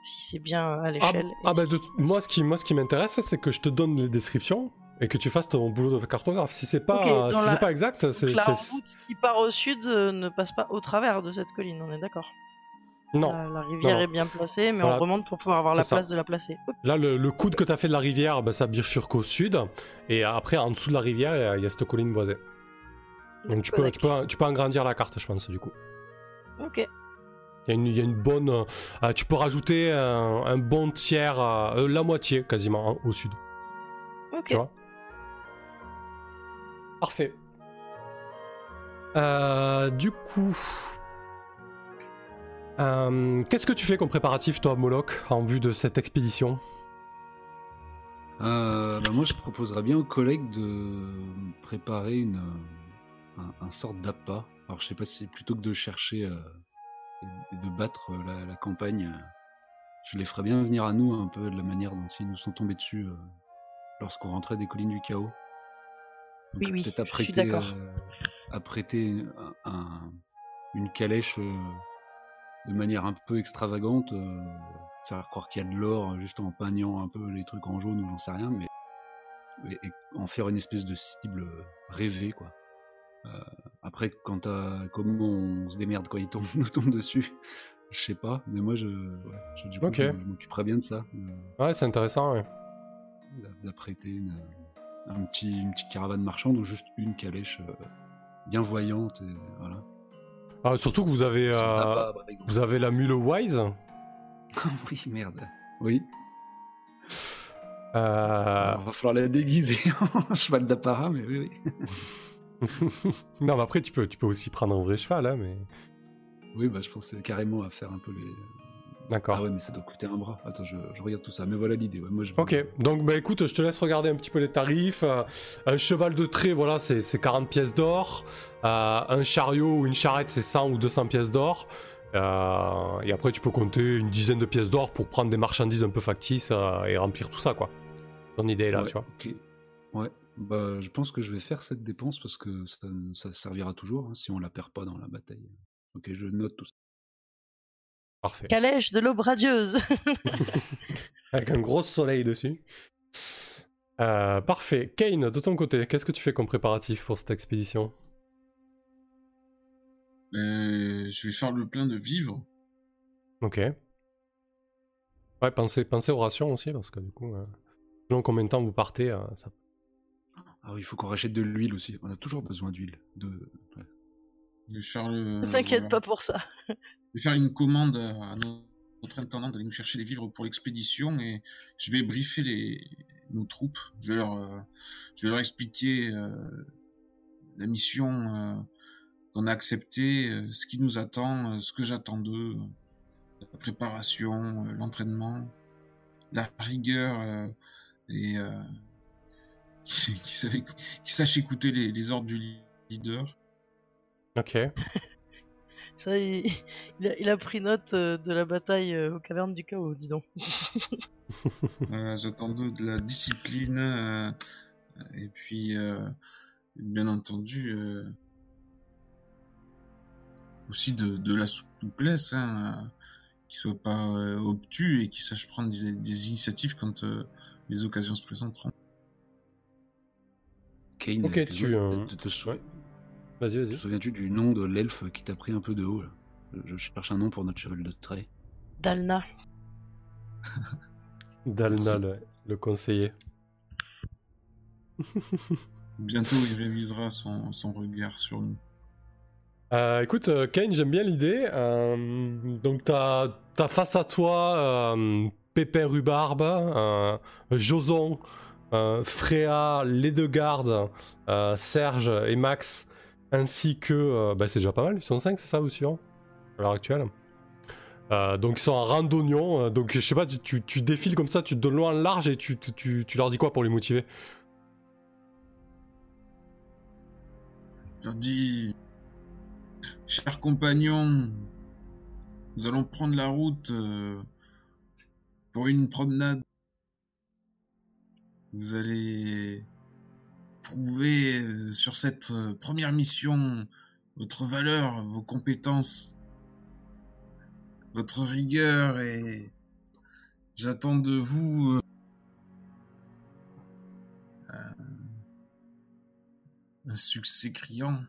si c'est bien à Ah, l'échelle. ah bah de- moi ce qui moi ce qui m'intéresse c'est que je te donne les descriptions et que tu fasses ton boulot de cartographe. Si c'est pas si la- c'est pas exact, c'est la route qui part au sud euh, ne passe pas au travers de cette colline, on est d'accord? non. La, la rivière Non. est bien placée, mais Voilà. on remonte pour pouvoir avoir la ça. place de la placer. Là le, le coude que tu as fait de la rivière, bah, ça bifurque au sud et après en dessous de la rivière, il y a- il y, a cette colline boisée. Donc tu peux, tu peux tu peux agrandir la carte, je pense du coup. Ok. Il y a une, il y a une bonne euh, tu peux rajouter un, un bon tiers euh, la moitié quasiment hein, au sud. Ok. Tu vois? Parfait. Euh, du coup, euh, qu'est-ce que tu fais comme préparatif, toi, Moloch, en vue de cette expédition? Euh, bah moi, je proposerais bien aux collègues de préparer une, un, un sorte d'appât. Alors, je sais pas si plutôt que de chercher euh, et de battre euh, la, la campagne, euh, je les ferais bien venir à nous un peu de la manière dont ils nous sont tombés dessus euh, lorsqu'on rentrait des collines du chaos. Donc, Oui, oui, peut-être je suis apprêter, apprêter un- un- une calèche de manière un peu extravagante, euh, faire croire qu'il y a de l'or juste en peignant un peu les trucs en jaune ou j'en sais rien, mais et, et en faire une espèce de cible rêvée, quoi. Euh, après, quant à comment on se démerde quand il tombe, nous tombe dessus, je sais pas, mais moi, je, ouais, je- du coup, Ok. je, je m'occuperai bien de ça, de- Ouais, c'est intéressant, ouais. d'apprêter une, un petit, une petite caravane marchande ou juste une calèche euh, bien voyante, et voilà. Ah, surtout que vous avez, euh, vous avez la mule Wise. oui, merde. Oui, Euh, alors, va falloir la déguiser en cheval d'apparat, mais oui, oui. non, mais après, tu peux, tu peux aussi prendre un vrai cheval, hein, mais. Oui, bah, je pensais carrément à faire un peu les. D'accord. Ah ouais, mais ça doit coûter un bras. Attends, je, je regarde tout ça. Mais voilà l'idée. Ouais. Moi, je... Ok, donc bah écoute, je te laisse regarder un petit peu les tarifs. Euh, un cheval de trait, voilà, c'est c'est 40 pièces d'or. Euh, un chariot ou une charrette, c'est 100 ou 200 pièces d'or. Euh, et après, tu peux compter une dizaine de pièces d'or pour prendre des marchandises un peu factices et remplir tout ça, quoi. Ton idée est là, Ouais, tu vois. ok. Ouais. Bah, je pense que je vais faire cette dépense parce que ça, ça servira toujours hein, si on la perd pas dans la bataille. Ok, je note tout ça. Parfait. Calèche de l'aube radieuse. Avec un gros soleil dessus. Euh, parfait. Kane, de ton côté, qu'est-ce que tu fais comme préparatif pour cette expédition? Euh, je vais faire le plein de vivres. Ok. Ouais, pensez, pensez aux rations aussi, parce que du coup, euh, selon combien de temps vous partez, euh, ça... Ah oui, il faut qu'on rachète de l'huile aussi. On a toujours besoin d'huile. De... ouais. Je vais faire le. Ne t'inquiète voilà. pas pour ça. Je vais faire une commande à no- notre intendant d'aller nous chercher des vivres pour l'expédition et je vais briefer les nos troupes. Je vais leur, euh, je vais leur expliquer euh, la mission euh, qu'on a acceptée, ce qui nous attend, ce que j'attends d'eux, la préparation, l'entraînement, la rigueur et euh, qui, qui, savait- qui sache écouter les, les ordres du leader. Ok. Ça, il, il a, il a pris note euh, de la bataille euh, aux cavernes du chaos, dis donc. Euh, J'attends de la discipline euh, et puis euh, bien entendu euh, aussi de, de la souplesse, hein, euh, qui soit pas euh, obtus et qui sache prendre des, des initiatives quand euh, les occasions se présenteront. Kane, Ok, tu, euh, te, te sou- ouais. Vas-y, te vas-y. souviens-tu du nom de l'elfe qui t'a pris un peu de haut là? Je, je cherche un nom pour notre cheval de trait. Dalna. Dalna, le, le conseiller. Bientôt, il révisera son, son regard sur nous. Euh, écoute, euh, Kane, j'aime bien l'idée. Euh, donc, t'as as face à toi euh, Pépin Rhubarbe, euh, Joson, euh, Fréa, les deux gardes, euh, Serge et Max, ainsi que. euh, bah, c'est déjà pas mal, ils sont 5, c'est ça, vous suivant À l'heure actuelle. Donc, ils sont en euh, donc, je sais pas, tu, tu, défiles comme ça, tu te donnes loin large et tu, tu, leur dis quoi pour les motiver? Je leur dis, chers compagnons, nous allons prendre la route pour une promenade. Vous allez prouver euh, sur cette euh, première mission votre valeur, vos compétences, votre rigueur et j'attends de vous euh, un succès criant.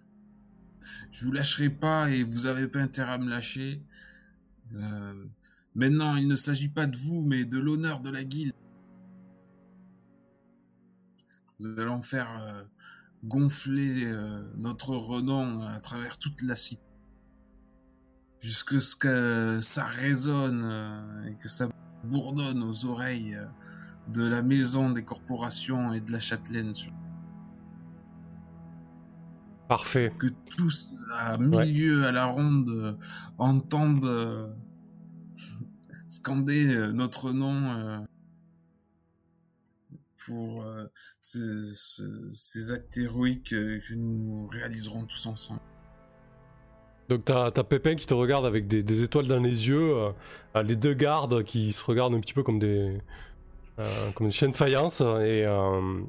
Je vous lâcherai pas et vous avez pas intérêt à me lâcher. Maintenant, il ne s'agit pas de vous, mais de l'honneur de la guilde. Nous allons faire euh, gonfler euh, notre renom à travers toute la cité. Jusque ce que ça résonne euh, et que ça bourdonne aux oreilles de la maison des corporations et de la châtelaine. Parfait. que tous à milieu à la ronde entendent scander notre nom pour euh, ce- ce- ces actes héroïques euh, que nous réaliserons tous ensemble. Donc t'as as Pépin qui te regarde avec des, des étoiles dans les yeux, euh, les deux gardes qui se regardent un petit peu comme des euh, comme des chiens de faïence et, euh,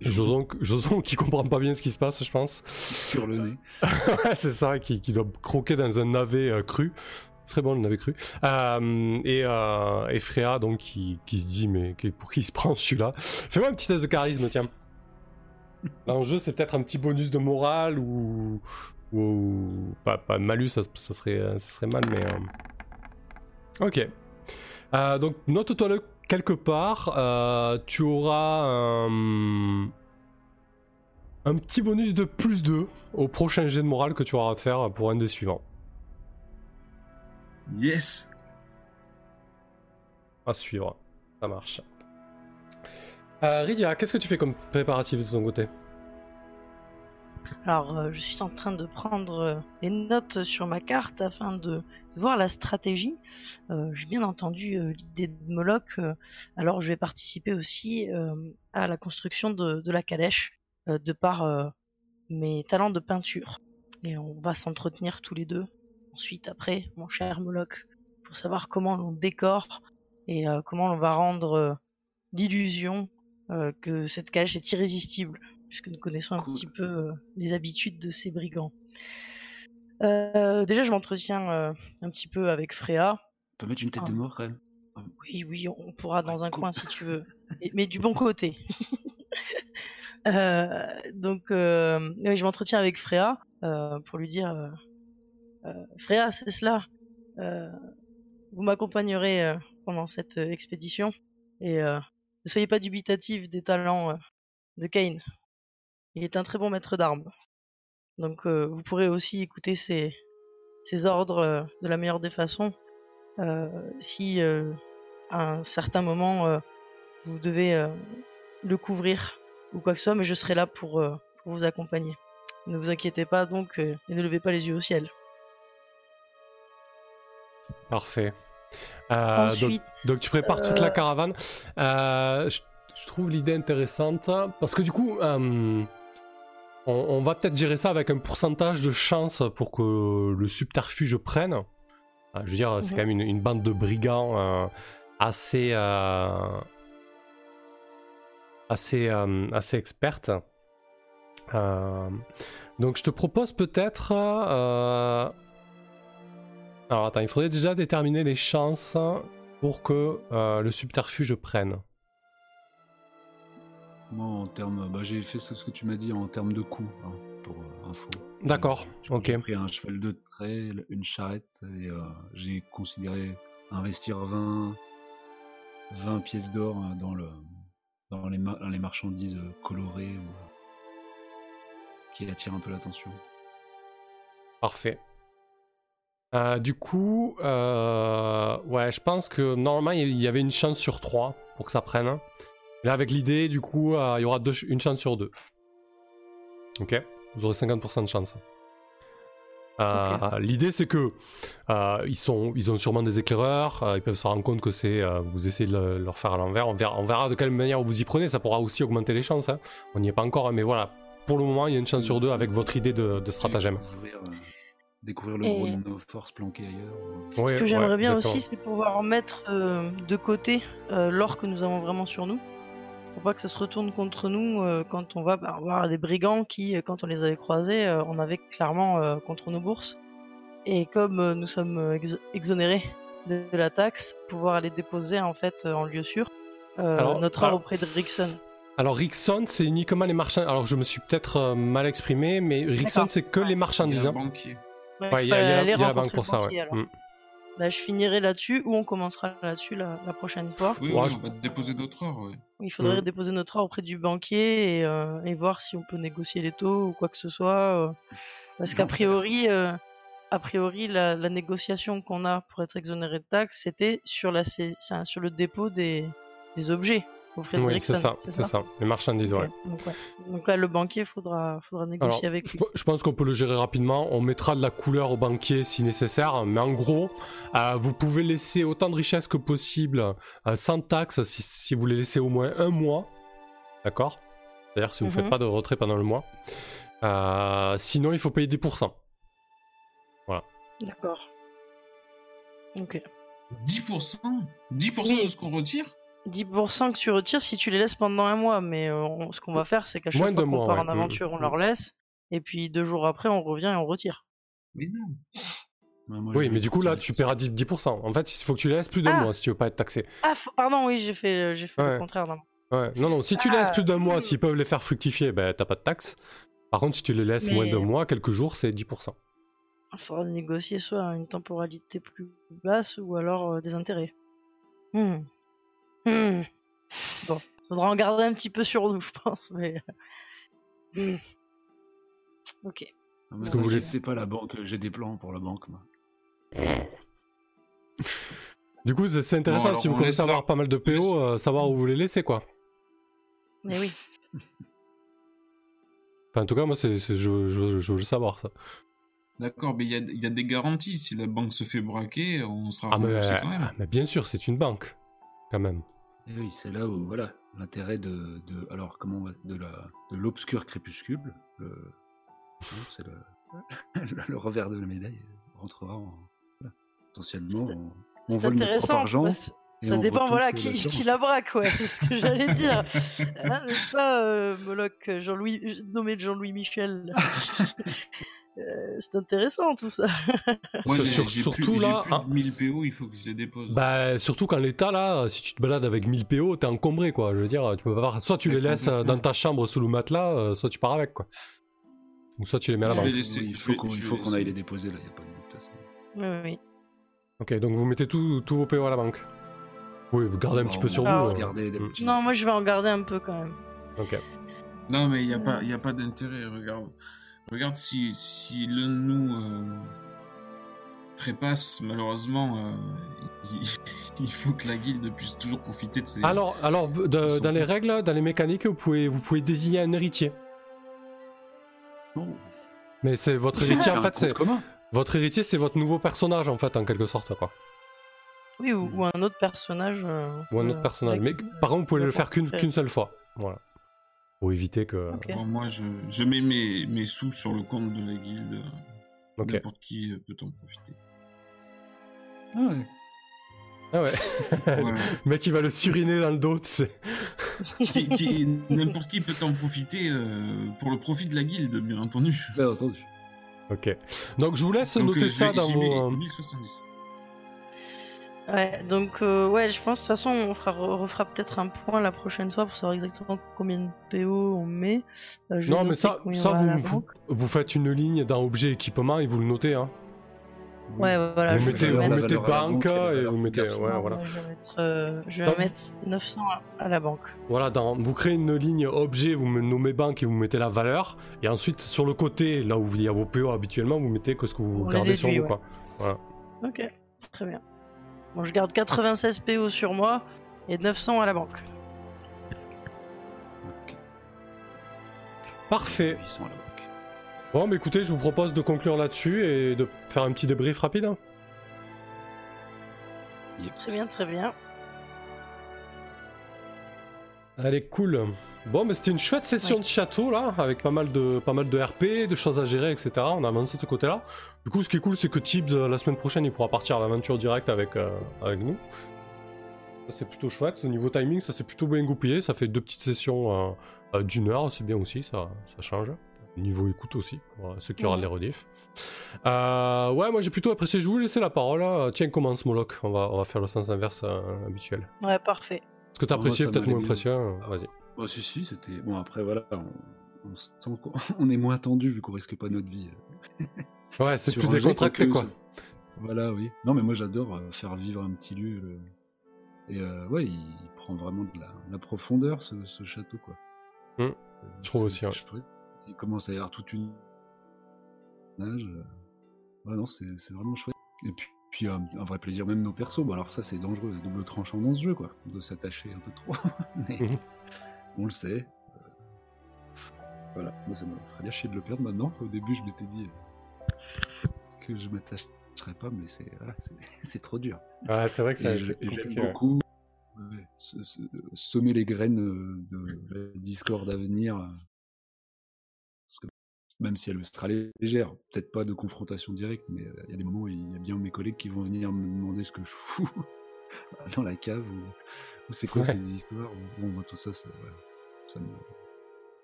et Joson, Joson qui comprend pas bien ce qui se passe, je pense. sur le nez. Ouais, c'est ça, qui, qui doit croquer dans un navet euh, cru. Très bon, on avait cru. Euh, et, euh, et Freya, donc, qui, se dit, mais pour qui il se prend celui-là? Fais-moi un petit test de charisme, tiens. L'enjeu, c'est peut-être un petit bonus de morale ou. pas, de malus, ça, serait, mal, mais. euh, Ok. Donc, note-toi-le quelque part. tu auras un. Un petit bonus de plus 2 au prochain jet de morale que tu auras à te faire pour un des suivants. Yes À suivre. Ça marche. Euh, Rydia, qu'est-ce que tu fais comme préparatif de ton côté? Alors, euh, je suis en train de prendre euh, les notes sur ma carte afin de voir la stratégie. Euh, J'ai bien entendu euh, l'idée de Moloch, euh, alors je vais participer aussi euh, à la construction de, de la calèche euh, de par euh, mes talents de peinture. Et on va s'entretenir tous les deux. Ensuite, après, mon cher Moloch, pour savoir comment l'on décore et euh, comment on va rendre euh, l'illusion euh, que cette calèche est irrésistible puisque nous connaissons un Cool. petit peu les habitudes de ces brigands. Déjà, je m'entretiens un petit peu avec Freya. On peut mettre une tête de Ah. mort quand même. Oui, oui, on pourra dans un cool. coin si tu veux, mais, mais du bon côté. Euh, donc, euh, je m'entretiens avec Freya euh, pour lui dire Freya, c'est cela. Euh, vous m'accompagnerez euh, pendant cette euh, expédition et euh, ne soyez pas dubitatif des talents euh, de Kane. Il est un très bon maître d'armes. Donc, euh, vous pourrez aussi écouter ses, ordres euh, de la meilleure des façons. Euh, si euh, à un certain moment euh, vous devez euh, le couvrir ou quoi que ce soit, mais je serai là pour, euh, vous accompagner. Ne vous inquiétez pas donc euh, et ne levez pas les yeux au ciel. Parfait. Euh, donc, Ensuite, donc tu prépares toute la euh, caravane. Euh, je, je trouve l'idée intéressante parce que du coup, on, on va peut-être gérer ça avec un pourcentage de chance pour que le subterfuge prenne. Je veux dire, c'est Mhm. quand même une, une bande de brigands assez, assez, euh, assez experte. Euh, donc je te propose peut-être. euh, alors attends, il faudrait déjà déterminer les chances pour que euh, le subterfuge prenne. Moi, en termes, bah, j'ai fait ce, que tu m'as dit en termes de coût, hein, pour euh, info. D'accord, ok. J'ai pris un cheval de trait, une charrette, et euh, j'ai considéré investir 20, 20 pièces d'or dans, le, dans, les, ma- dans les marchandises colorées ou, qui attirent un peu l'attention. Parfait. Euh, du coup, euh, ouais, je pense que normalement il y avait une chance sur 3 pour que ça prenne. Là, avec l'idée, du coup, euh, il y aura deux une chance sur deux. Ok? Vous aurez 50% de chance. Euh, L'idée, c'est que euh, ils, sont, ils ont sûrement des éclaireurs, euh, ils peuvent se rendre compte que c'est euh, vous essayez de le- leur faire à l'envers. On verra, on verra de quelle manière vous y prenez, ça pourra aussi augmenter les chances. hein. On n'y est pas encore, hein, mais voilà. Pour le moment, il y a une chance sur deux avec votre idée de, de stratagème. Découvrir, le Et- gros de nos forces planquées ailleurs. ce que j'aimerais ouais, bien aussi, c'est pouvoir mettre euh, de côté euh, l'or que nous avons vraiment sur nous. Pour pas que ça se retourne contre nous euh, quand on va bah, voir des brigands qui, quand on les avait croisés, euh, on avait clairement euh, contre nos bourses. Et comme euh, nous sommes ex- exonérés de, de la taxe, pouvoir aller déposer en fait euh, en lieu sûr euh, Alors, notre or alors- auprès de Rickson. Alors Rickson, c'est uniquement les marchands. Alors je me suis peut-être euh, mal exprimé, mais Rickson, c'est que les marchandises. Ouais, il y a, il y a- fallait il y a la banque pour ça, ouais. alors. Mm. Bah, je finirai là-dessus ou on commencera là-dessus la, la prochaine fois. Oui, Ouais, oui, je- on va te déposer d'autres heures, ouais. Il faudrait Mm. déposer notre or auprès du banquier et, euh, et voir si on peut négocier les taux ou quoi que ce soit. euh, parce qu'a priori, euh, a priori, la, la négociation qu'on a pour être exonéré de taxes, c'était sur, la, le dépôt des, des objets Oui, Rickson, c'est ça, c'est ça. Les marchandises, Ok, ouais. Donc, ouais. Donc là, le banquier, faudra, faudra Alors, négocier avec lui. je pense qu'on peut le gérer rapidement. On mettra de la couleur au banquier si nécessaire. Mais en gros, euh, vous pouvez laisser autant de richesses que possible euh, sans taxe si, si vous les laissez au moins un mois. D'accord? C'est-à-dire si vous ne Mhm. faites pas de retrait pendant le mois. Euh, sinon, il faut payer 10%. D'accord. Ok. 10% 10% Oui. de ce qu'on retire? 10% que tu retires si tu les laisses pendant un mois, mais euh, on- ce qu'on va faire, c'est qu'à chaque Moins fois qu'on mois, part ouais. en aventure, on Mm, leur laisse, et puis deux jours après, on revient et on retire. Mais non. Ouais, moi, Oui, mais du coup, là, tu paieras 10%. 10%. En fait, il faut que tu laisses plus d'un Ah. mois si tu veux pas être taxé. Ah, f- pardon, oui, j'ai fait, j'ai fait Ouais. le contraire. Non. Ouais. Non, non, si tu Ah, laisses plus d'un mois, s'ils peuvent les faire fructifier, ben, t'as pas de taxe. Par contre, si tu les laisses moins d'un mois, quelques jours, c'est 10%. Il faudra négocier soit une temporalité plus basse ou alors euh, des intérêts. Hmm. Hmm. Bon, faudra en garder un petit peu sur nous, je pense. Mais... Hmm. Ok. Non, mais que vous laissez- pas la banque, j'ai des plans pour la banque, moi. Du coup, c'est intéressant alors, si vous on commencez à avoir pas mal de laisse- PO, euh, savoir où vous les laissez, quoi. Mais oui. Enfin, en tout cas, moi, c'est, c'est- je, je- je veux le savoir, ça. D'accord, mais il y a, il y a des garanties. Si la banque se fait braquer, on sera Ah, mais, remboursé quand même. ah, mais bien sûr, c'est une banque, quand même. Et oui, c'est là où, voilà, l'intérêt de, de, alors, comment on va, de la, de l'obscur crépuscule, le, non, c'est le, le, le revers de la médaille, rentrera en, voilà, potentiellement, C'est- on, vole notre propre argent. Ça dépend, voilà, qui, qui la braque, ouais, c'est ce que j'allais dire. Hein, N'est-ce pas, euh, Moloch, Jean-Louis, nommé Jean-Louis Michel? Euh, C'est intéressant tout ça. Moi, j'ai sur- j'ai surtout plus, j'ai là, plus de 1000 PO, il faut que je les dépose. Bah, surtout qu'en l'état, là, si tu te balades avec 1000 PO, t'es encombré, quoi. Je veux dire, tu peux pas avoir- Soit tu les laisses dans ta chambre sous le matelas, euh, soit tu pars avec, quoi. Ou soit tu les mets Oui, il je faut vais- qu'on je il vais faut qu'on laisser. aille les déposer, là, n'y a pas de façon. Oui, oui, oui. Ok, donc vous mettez tout- tous vos PO à la banque. Oui, vous gardez un Bah, petit peu sur vous. euh. Mm. petits- Non, moi je vais en garder un peu quand même. Ok. Non, mais il n'y a, pas- y a pas d'intérêt. Regarde, regarde si, si l'un de nous euh, trépasse, malheureusement, euh, il, il faut que la guilde puisse toujours profiter de ses. Alors, alors de- dans les règles, dans les mécaniques, vous pouvez, vous pouvez désigner un héritier. Non. Mais c'est votre héritier, en fait, c'est votre héritier, c'est votre nouveau personnage, en fait, en quelque sorte, quoi. Oui, ou, ou un autre personnage. euh, Ou un autre euh, personnage. avec- Mais par contre, vous pouvez le faire qu'une seule fois. Voilà. Pour éviter que. Bon, moi, je, je mets mes, mes sous sur le compte de la guilde. Ok. N'importe qui euh, peut en profiter. Ah ouais. Ah ouais. Voilà. Le mec, il va le suriner dans le dos, tu sais. Qui- qui- N'importe qui peut en profiter euh, pour le profit de la guilde, bien entendu. Bien entendu. Ok. Donc, je vous laisse Donc, noter euh, ça dans vos. mets euh, 1070. Ouais, donc euh, ouais, je pense de toute façon on fera, refera peut-être un point la prochaine fois pour savoir exactement combien de PO on met. Euh, je Non, mais ça, ça vous, vous, faites une ligne dans objet équipement et vous le notez. Hein. Ouais, voilà. vous je mettez, vais vous mettez banque et vous mettez. Ouais, voilà. je vais mettre, euh, je vais Donc- mettre 900 à, à la banque. Voilà, dans, vous créez une ligne objet, vous me nommez banque et vous mettez la valeur. Et ensuite, sur le côté, là où il y a vos PO habituellement, vous mettez que ce que vous On gardez sur vous. ouais. Quoi. Ok, très bien. Bon, je garde 96 PO sur moi et 900 à la banque. Parfait. Ils sont à la banque. Bon, mais écoutez, je vous propose de conclure là-dessus et de faire un petit débrief rapide. hein. Très bien, très bien. Allez, cool. Bon, mais c'était une chouette session Ouais. de château là, avec pas mal de pas mal de RP, de choses à gérer, etc. On a avancé de ce côté-là. Du coup, ce qui est cool, c'est que Tibbs euh, la semaine prochaine, il pourra partir à l'aventure directe avec euh, avec nous. C'est plutôt chouette. Au niveau timing, ça s'est plutôt bien goupillé. Ça fait deux petites sessions euh, euh, d'une heure, c'est bien aussi, ça ça change. Niveau écoute aussi, pour ceux qui auront les rediffs. Euh, ouais, moi j'ai plutôt apprécié. Je vous laisser la parole. Tiens, commence Moloch. On va on va faire le sens inverse habituel. Ouais, parfait. Est-ce que ça peut-être moins apprécié hein Vas-y. Oh, si, si, c'était. Bon, après, voilà, on, on se sent qu'on- on est moins tendu vu qu'on risque pas notre vie. euh, Ouais, c'est plus décontracté quoi. Voilà, oui. Non, mais moi j'adore euh, faire vivre un petit lieu. le- Et euh, ouais, il, il prend vraiment de la, de la profondeur ce, ce château, quoi. Euh, Je trouve aussi, ouais. Il commence à y avoir toute une. Âge, Ouais, non, c'est c'est vraiment chouette. Et puis, puis euh, un vrai plaisir, même nos persos. Bon, alors ça, c'est dangereux, double tranchant dans ce jeu, quoi, de s'attacher un peu trop. Mais Mhm. on le sait. Euh, Voilà, moi ça me ferait bien chier de le perdre maintenant. Au début, je m'étais dit euh, que je m'attacherais pas, mais c'est voilà, trop dur. C'est vrai que ça j'aime beaucoup ouais, se- se- semer les graines euh, de la Discord à venir. Même si elle sera légère, peut-être pas de confrontation directe, mais euh, il y a des moments où il y a bien mes collègues qui vont venir me demander ce que je fous dans la cave ou, ou c'est quoi Ouais. ces histoires. Bon, moi, tout ça, ça, ouais, ça me...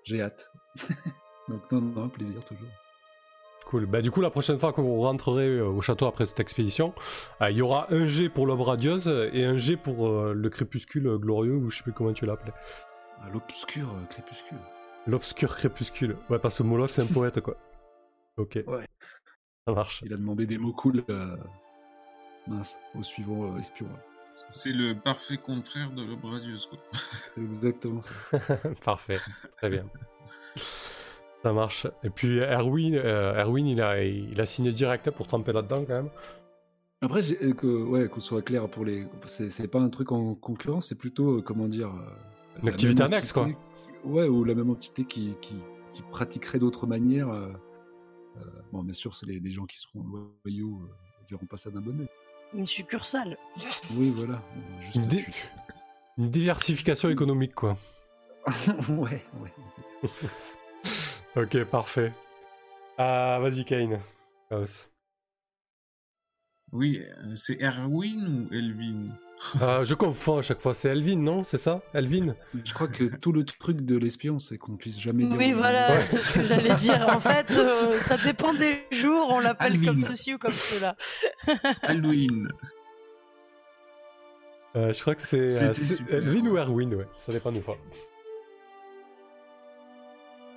j'ai hâte. Donc non, non, plaisir toujours. Cool. Bah, du coup, la prochaine fois que vous rentrerez euh, au château après cette expédition, euh, il y aura un G pour l'ombre radieuse et un G pour euh, le crépuscule glorieux, ou je sais plus comment tu l'appelais. Ah, L'obscur crépuscule. L'obscur crépuscule. Ouais, parce que Moloch, c'est un poète, quoi. Ok. Ouais. Ça marche. Il a demandé des mots cool euh, mince, au suivant euh, espion. C'est le parfait contraire de l'ombre radieuse, quoi. Exactement ça. Parfait. Très bien. Ça marche. Et puis, Erwin, euh, Erwin il, a, il a signé direct pour tremper là-dedans, quand même. Après, euh, que, ouais, qu'on soit clair pour les. C'est pas un truc en concurrence, c'est plutôt, euh, comment dire. euh, Une activité annexe, quoi. Ouais, ou la même entité qui, qui, qui pratiquerait d'autres manières. euh, euh, bon, bien sûr, c'est les, les gens qui seront loyaux euh, ne diront pas ça d'un bon œil. Une succursale. Oui, voilà. Juste Une, diversification économique, quoi. ouais, ouais. Ok, parfait. Ah, vas-y, Kane. Chaos. Oui, euh, c'est Erwin ou Elvin? Euh, je confonds à chaque fois. C'est Elvin, non? C'est ça? Elvin? Je crois que tout le truc de l'espion, c'est qu'on puisse jamais dire. Oui, voilà, Ouais. c'est ce que j'allais dire. En fait, euh, ça dépend des jours, on l'appelle comme ceci ou comme cela. Halloween. Euh, Je crois que c'est euh. Elvin ou Erwin, ouais. Ça dépend des fois.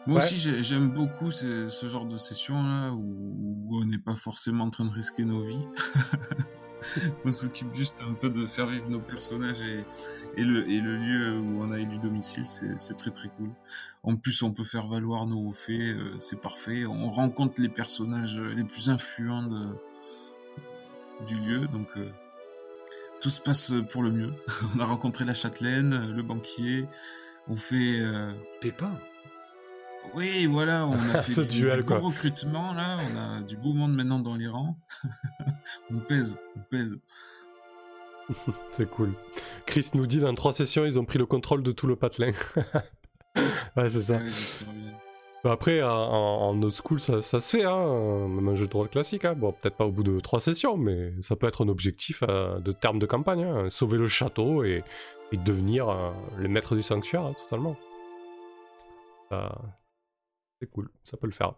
Moi Ouais. aussi, j'ai- j'aime beaucoup ce, ce genre de session-là où, où on n'est pas forcément en train de risquer nos vies. on s'occupe juste un peu de faire vivre nos personnages et, le, lieu où on a élu domicile, c'est très très cool. En plus, on peut faire valoir nos faits, euh, c'est parfait. On rencontre les personnages les plus influents du lieu, donc euh, tout se passe pour le mieux. on a rencontré la châtelaine, le banquier, on fait... euh, Pépin. Oui, voilà, on a fait Ce du, duel, recrutement, là, on a du beau monde maintenant dans les rangs. on pèse, on pèse. C'est cool. Chris nous dit dans trois sessions, ils ont pris le contrôle de tout le patelin. ouais, c'est ça. Ouais, bien. Bah Après, en, en old school, ça, ça se fait, hein, même un jeu de rôle classique. Hein. Bon, peut-être pas au bout de trois sessions, mais ça peut être un objectif euh, de terme de campagne. hein. Sauver le château et, et devenir euh, le maître du sanctuaire, hein, totalement. Ça- C'est cool, ça peut le faire.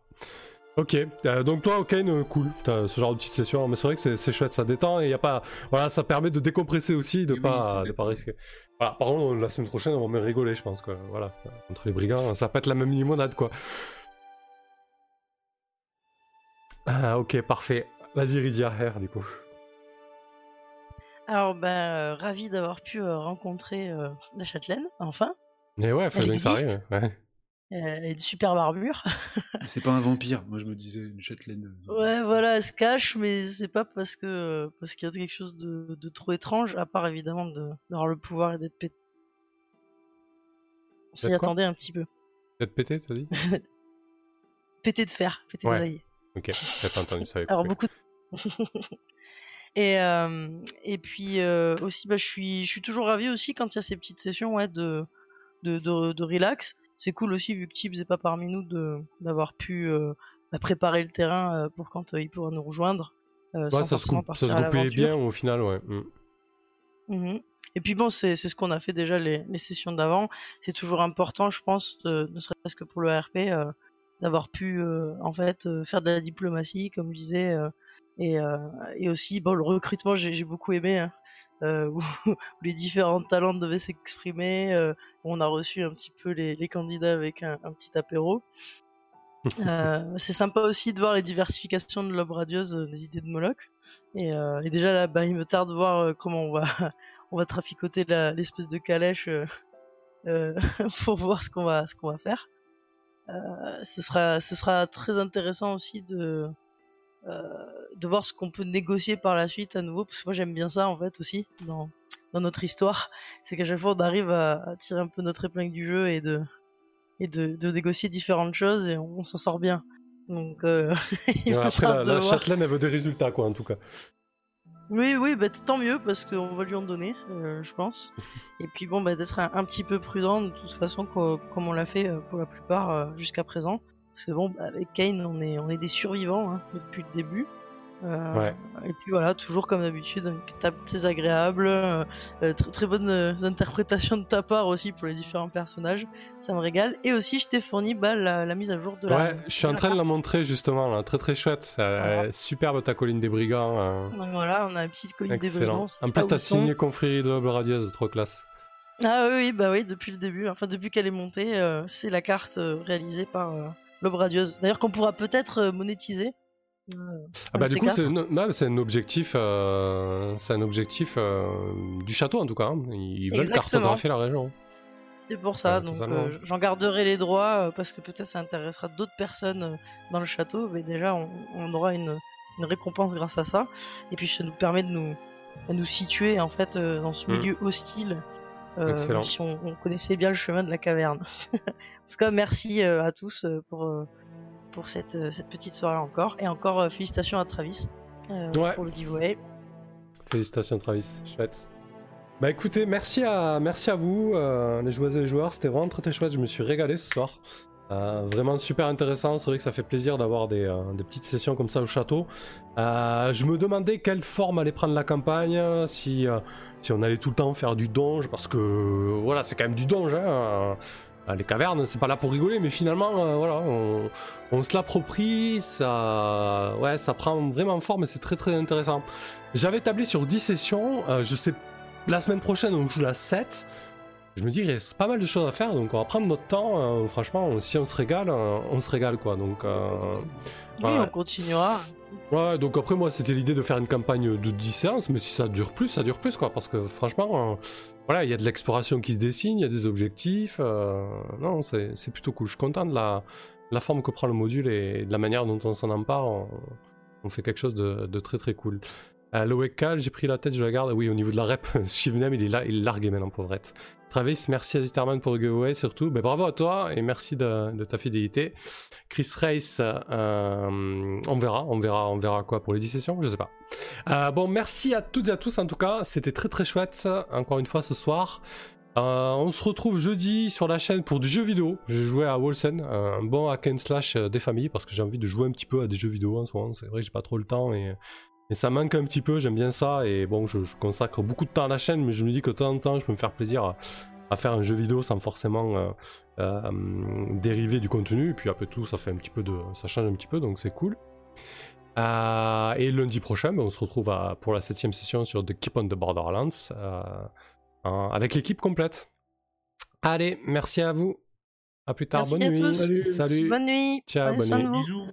Ok, euh, donc toi, Okane, euh, cool, t'as ce genre de petite session, mais c'est vrai que c'est- chouette, ça détend et y a pas, voilà, ça permet de décompresser aussi, de pas, de pas risquer. Voilà, par contre, la semaine prochaine, on va même rigoler, je pense, quoi. Voilà, entre les brigands, ça va pas être la même limonade, quoi. Ah, ok, parfait. Vas-y, Rydia, R, du coup. Alors, ben, euh, ravi d'avoir pu euh, rencontrer euh, la châtelaine, enfin. Mais ouais, bien que ça arrive. existe Ouais. Elle a une superbe armure. C'est pas un vampire. Moi, je me disais une châtelaine. euh, Ouais, voilà, elle se cache, mais c'est pas parce que parce qu'il y a quelque chose de, de trop étrange, à part évidemment de- d'avoir le pouvoir et d'être pété. On s'y D'être attendait un petit peu. Peut-être pété, t'as dit? Pété de fer, pété Ouais. d'oreiller. Ok, j'ai pas entendu ça. Alors beaucoup. de- et euh, et puis euh, aussi, bah, je suis je suis toujours ravi aussi quand il y a ces petites sessions ouais de de, de, de relax. C'est cool aussi vu que Tibbs est pas parmi nous de d'avoir pu euh, bah, préparer le terrain euh, pour quand euh, il pourra nous rejoindre. Ouais, sans ça se, coupe, ça se bien au final, ouais. Mm. Mhm. Et puis bon, c'est ce qu'on a fait déjà les, les sessions d'avant. C'est toujours important, je pense, de- ne serait-ce que pour le RP, euh, d'avoir pu euh, en fait euh, faire de la diplomatie, comme je disais, et, et aussi bon le recrutement, j'ai beaucoup aimé. hein, où, où les différents talents devaient s'exprimer. euh, on a reçu un petit peu les, les candidats avec un, un petit apéro. Euh, c'est sympa aussi de voir les diversifications de l'obre radieuse euh, des idées de Moloch. Et, euh, et déjà là, bah, il me tarde de voir euh, comment on va, on va traficoter l'espèce de calèche euh, euh, pour voir ce qu'on va, ce qu'on va faire. Euh, ce sera, ce sera très intéressant aussi de, euh, de voir ce qu'on peut négocier par la suite à nouveau, parce que moi j'aime bien ça en fait aussi dans, dans notre histoire. C'est qu'à chaque fois on arrive à, à tirer un peu notre épingle du jeu et de, et de, de négocier différentes choses et on, s'en sort bien. Donc, euh, il Ouais, me après, la, la châtelaine, elle veut des résultats, quoi, en tout cas. Oui, oui, bah, tant mieux parce qu'on va lui en donner, euh, je pense. Et puis bon, bah, d'être un, un petit peu prudent de toute façon, co- comme on l'a fait euh, pour la plupart euh, jusqu'à présent. Parce que bon, bah, avec Kane, on est, on est des survivants hein, depuis le début. Euh, Ouais. Et puis voilà, toujours comme d'habitude, une table très agréable, euh, très, très bonnes euh, interprétations de ta part aussi pour les différents personnages, ça me régale. Et aussi, je t'ai fourni bah, la, la mise à jour de la. Ouais, je suis en train de la montrer justement, là. très très chouette. Voilà. superbe ta colline des brigands. voilà, on a une petite colline des excellent. brigands, c'est En plus, t'as signé confrérie de Hubble radieuse, trop classe. Ah oui, oui, bah oui, depuis le début, enfin depuis qu'elle est montée, c'est la carte réalisée par l'Aube Radieuse. D'ailleurs, qu'on pourra peut-être euh, monétiser. Euh, Ah bah du coup c'est un objectif, euh, c'est un objectif euh, du château en tout cas. hein. Ils veulent Exactement. cartographier la région. C'est pour ça, Ouais, donc euh, j'en garderai les droits parce que peut-être ça intéressera d'autres personnes dans le château, mais déjà on, on aura une, une récompense grâce à ça. Et puis ça nous permet de nous, de nous situer en fait euh, dans ce Mm. milieu hostile. Euh, si on, on connaissait bien le chemin de la caverne. en tout cas, merci euh, à tous euh, pour, pour cette, cette petite soirée encore. Et encore félicitations à Travis Ouais. pour le giveaway. Félicitations Travis, chouette. Bah écoutez, merci à, merci à vous, les joueuses et les joueurs, c'était vraiment très très chouette, je me suis régalé ce soir. Euh, vraiment super intéressant, c'est vrai que ça fait plaisir d'avoir des, euh, des petites sessions comme ça au château. Euh, je me demandais quelle forme allait prendre la campagne, si, si on allait tout le temps faire du donge, parce que voilà, c'est quand même du donge. Hein. Les cavernes, c'est pas là pour rigoler, mais finalement, euh, voilà, on, on se l'approprie, ça, ouais, ça prend vraiment forme et c'est très très intéressant. J'avais tablé sur 10 sessions, euh, je sais, la semaine prochaine on joue la 7. Je me dis, il reste pas mal de choses à faire, donc on va prendre notre temps. euh, franchement, si on se régale, euh, on se régale quoi. Donc, Oui, on continuera. Ouais, donc après, moi, c'était l'idée de faire une campagne de 10 séances, mais si ça dure plus, ça dure plus quoi. Parce que franchement, euh, voilà, il y a de l'exploration qui se dessine, il y a des objectifs. euh, non, c'est plutôt cool. Je suis content de la, forme que prend le module et de la manière dont on s'en empare. On, fait quelque chose de, très très cool. Euh, j'ai pris la tête, je la garde. Oui, au niveau de la rep, Shivnem, il est là, il est largué maintenant, pauvrette. Travis, merci à Zitterman pour le giveaway surtout. Ben, bravo à toi et merci de, ta fidélité. Chris Race, euh, on verra, on verra, on verra quoi pour les 10 sessions, je sais pas. Euh, bon, merci à toutes et à tous en tout cas, c'était très très chouette, encore une fois ce soir. Euh, on se retrouve jeudi sur la chaîne pour du jeu vidéo. J'ai joué à Wolsen, un bon hack and slash des familles parce que j'ai envie de jouer un petit peu à des jeux vidéo en ce moment. C'est vrai que j'ai pas trop le temps et, et ça manque un petit peu. J'aime bien ça et bon, je, je consacre beaucoup de temps à la chaîne, mais je me dis que de temps en temps, je peux me faire plaisir à, à faire un jeu vidéo sans forcément euh, euh, dériver du contenu. Et puis après tout, ça fait un petit peu de, ça change un petit peu, donc c'est cool. Euh, et lundi prochain, ben, on se retrouve à- pour la septième session sur The Keep on the Borderlands avec l'équipe complète. Allez, merci à vous. À plus tard. Merci bonne à nuit. tous. Salut. Salut. Bonne nuit. Ciao, bonne soin de nuit. Bisous.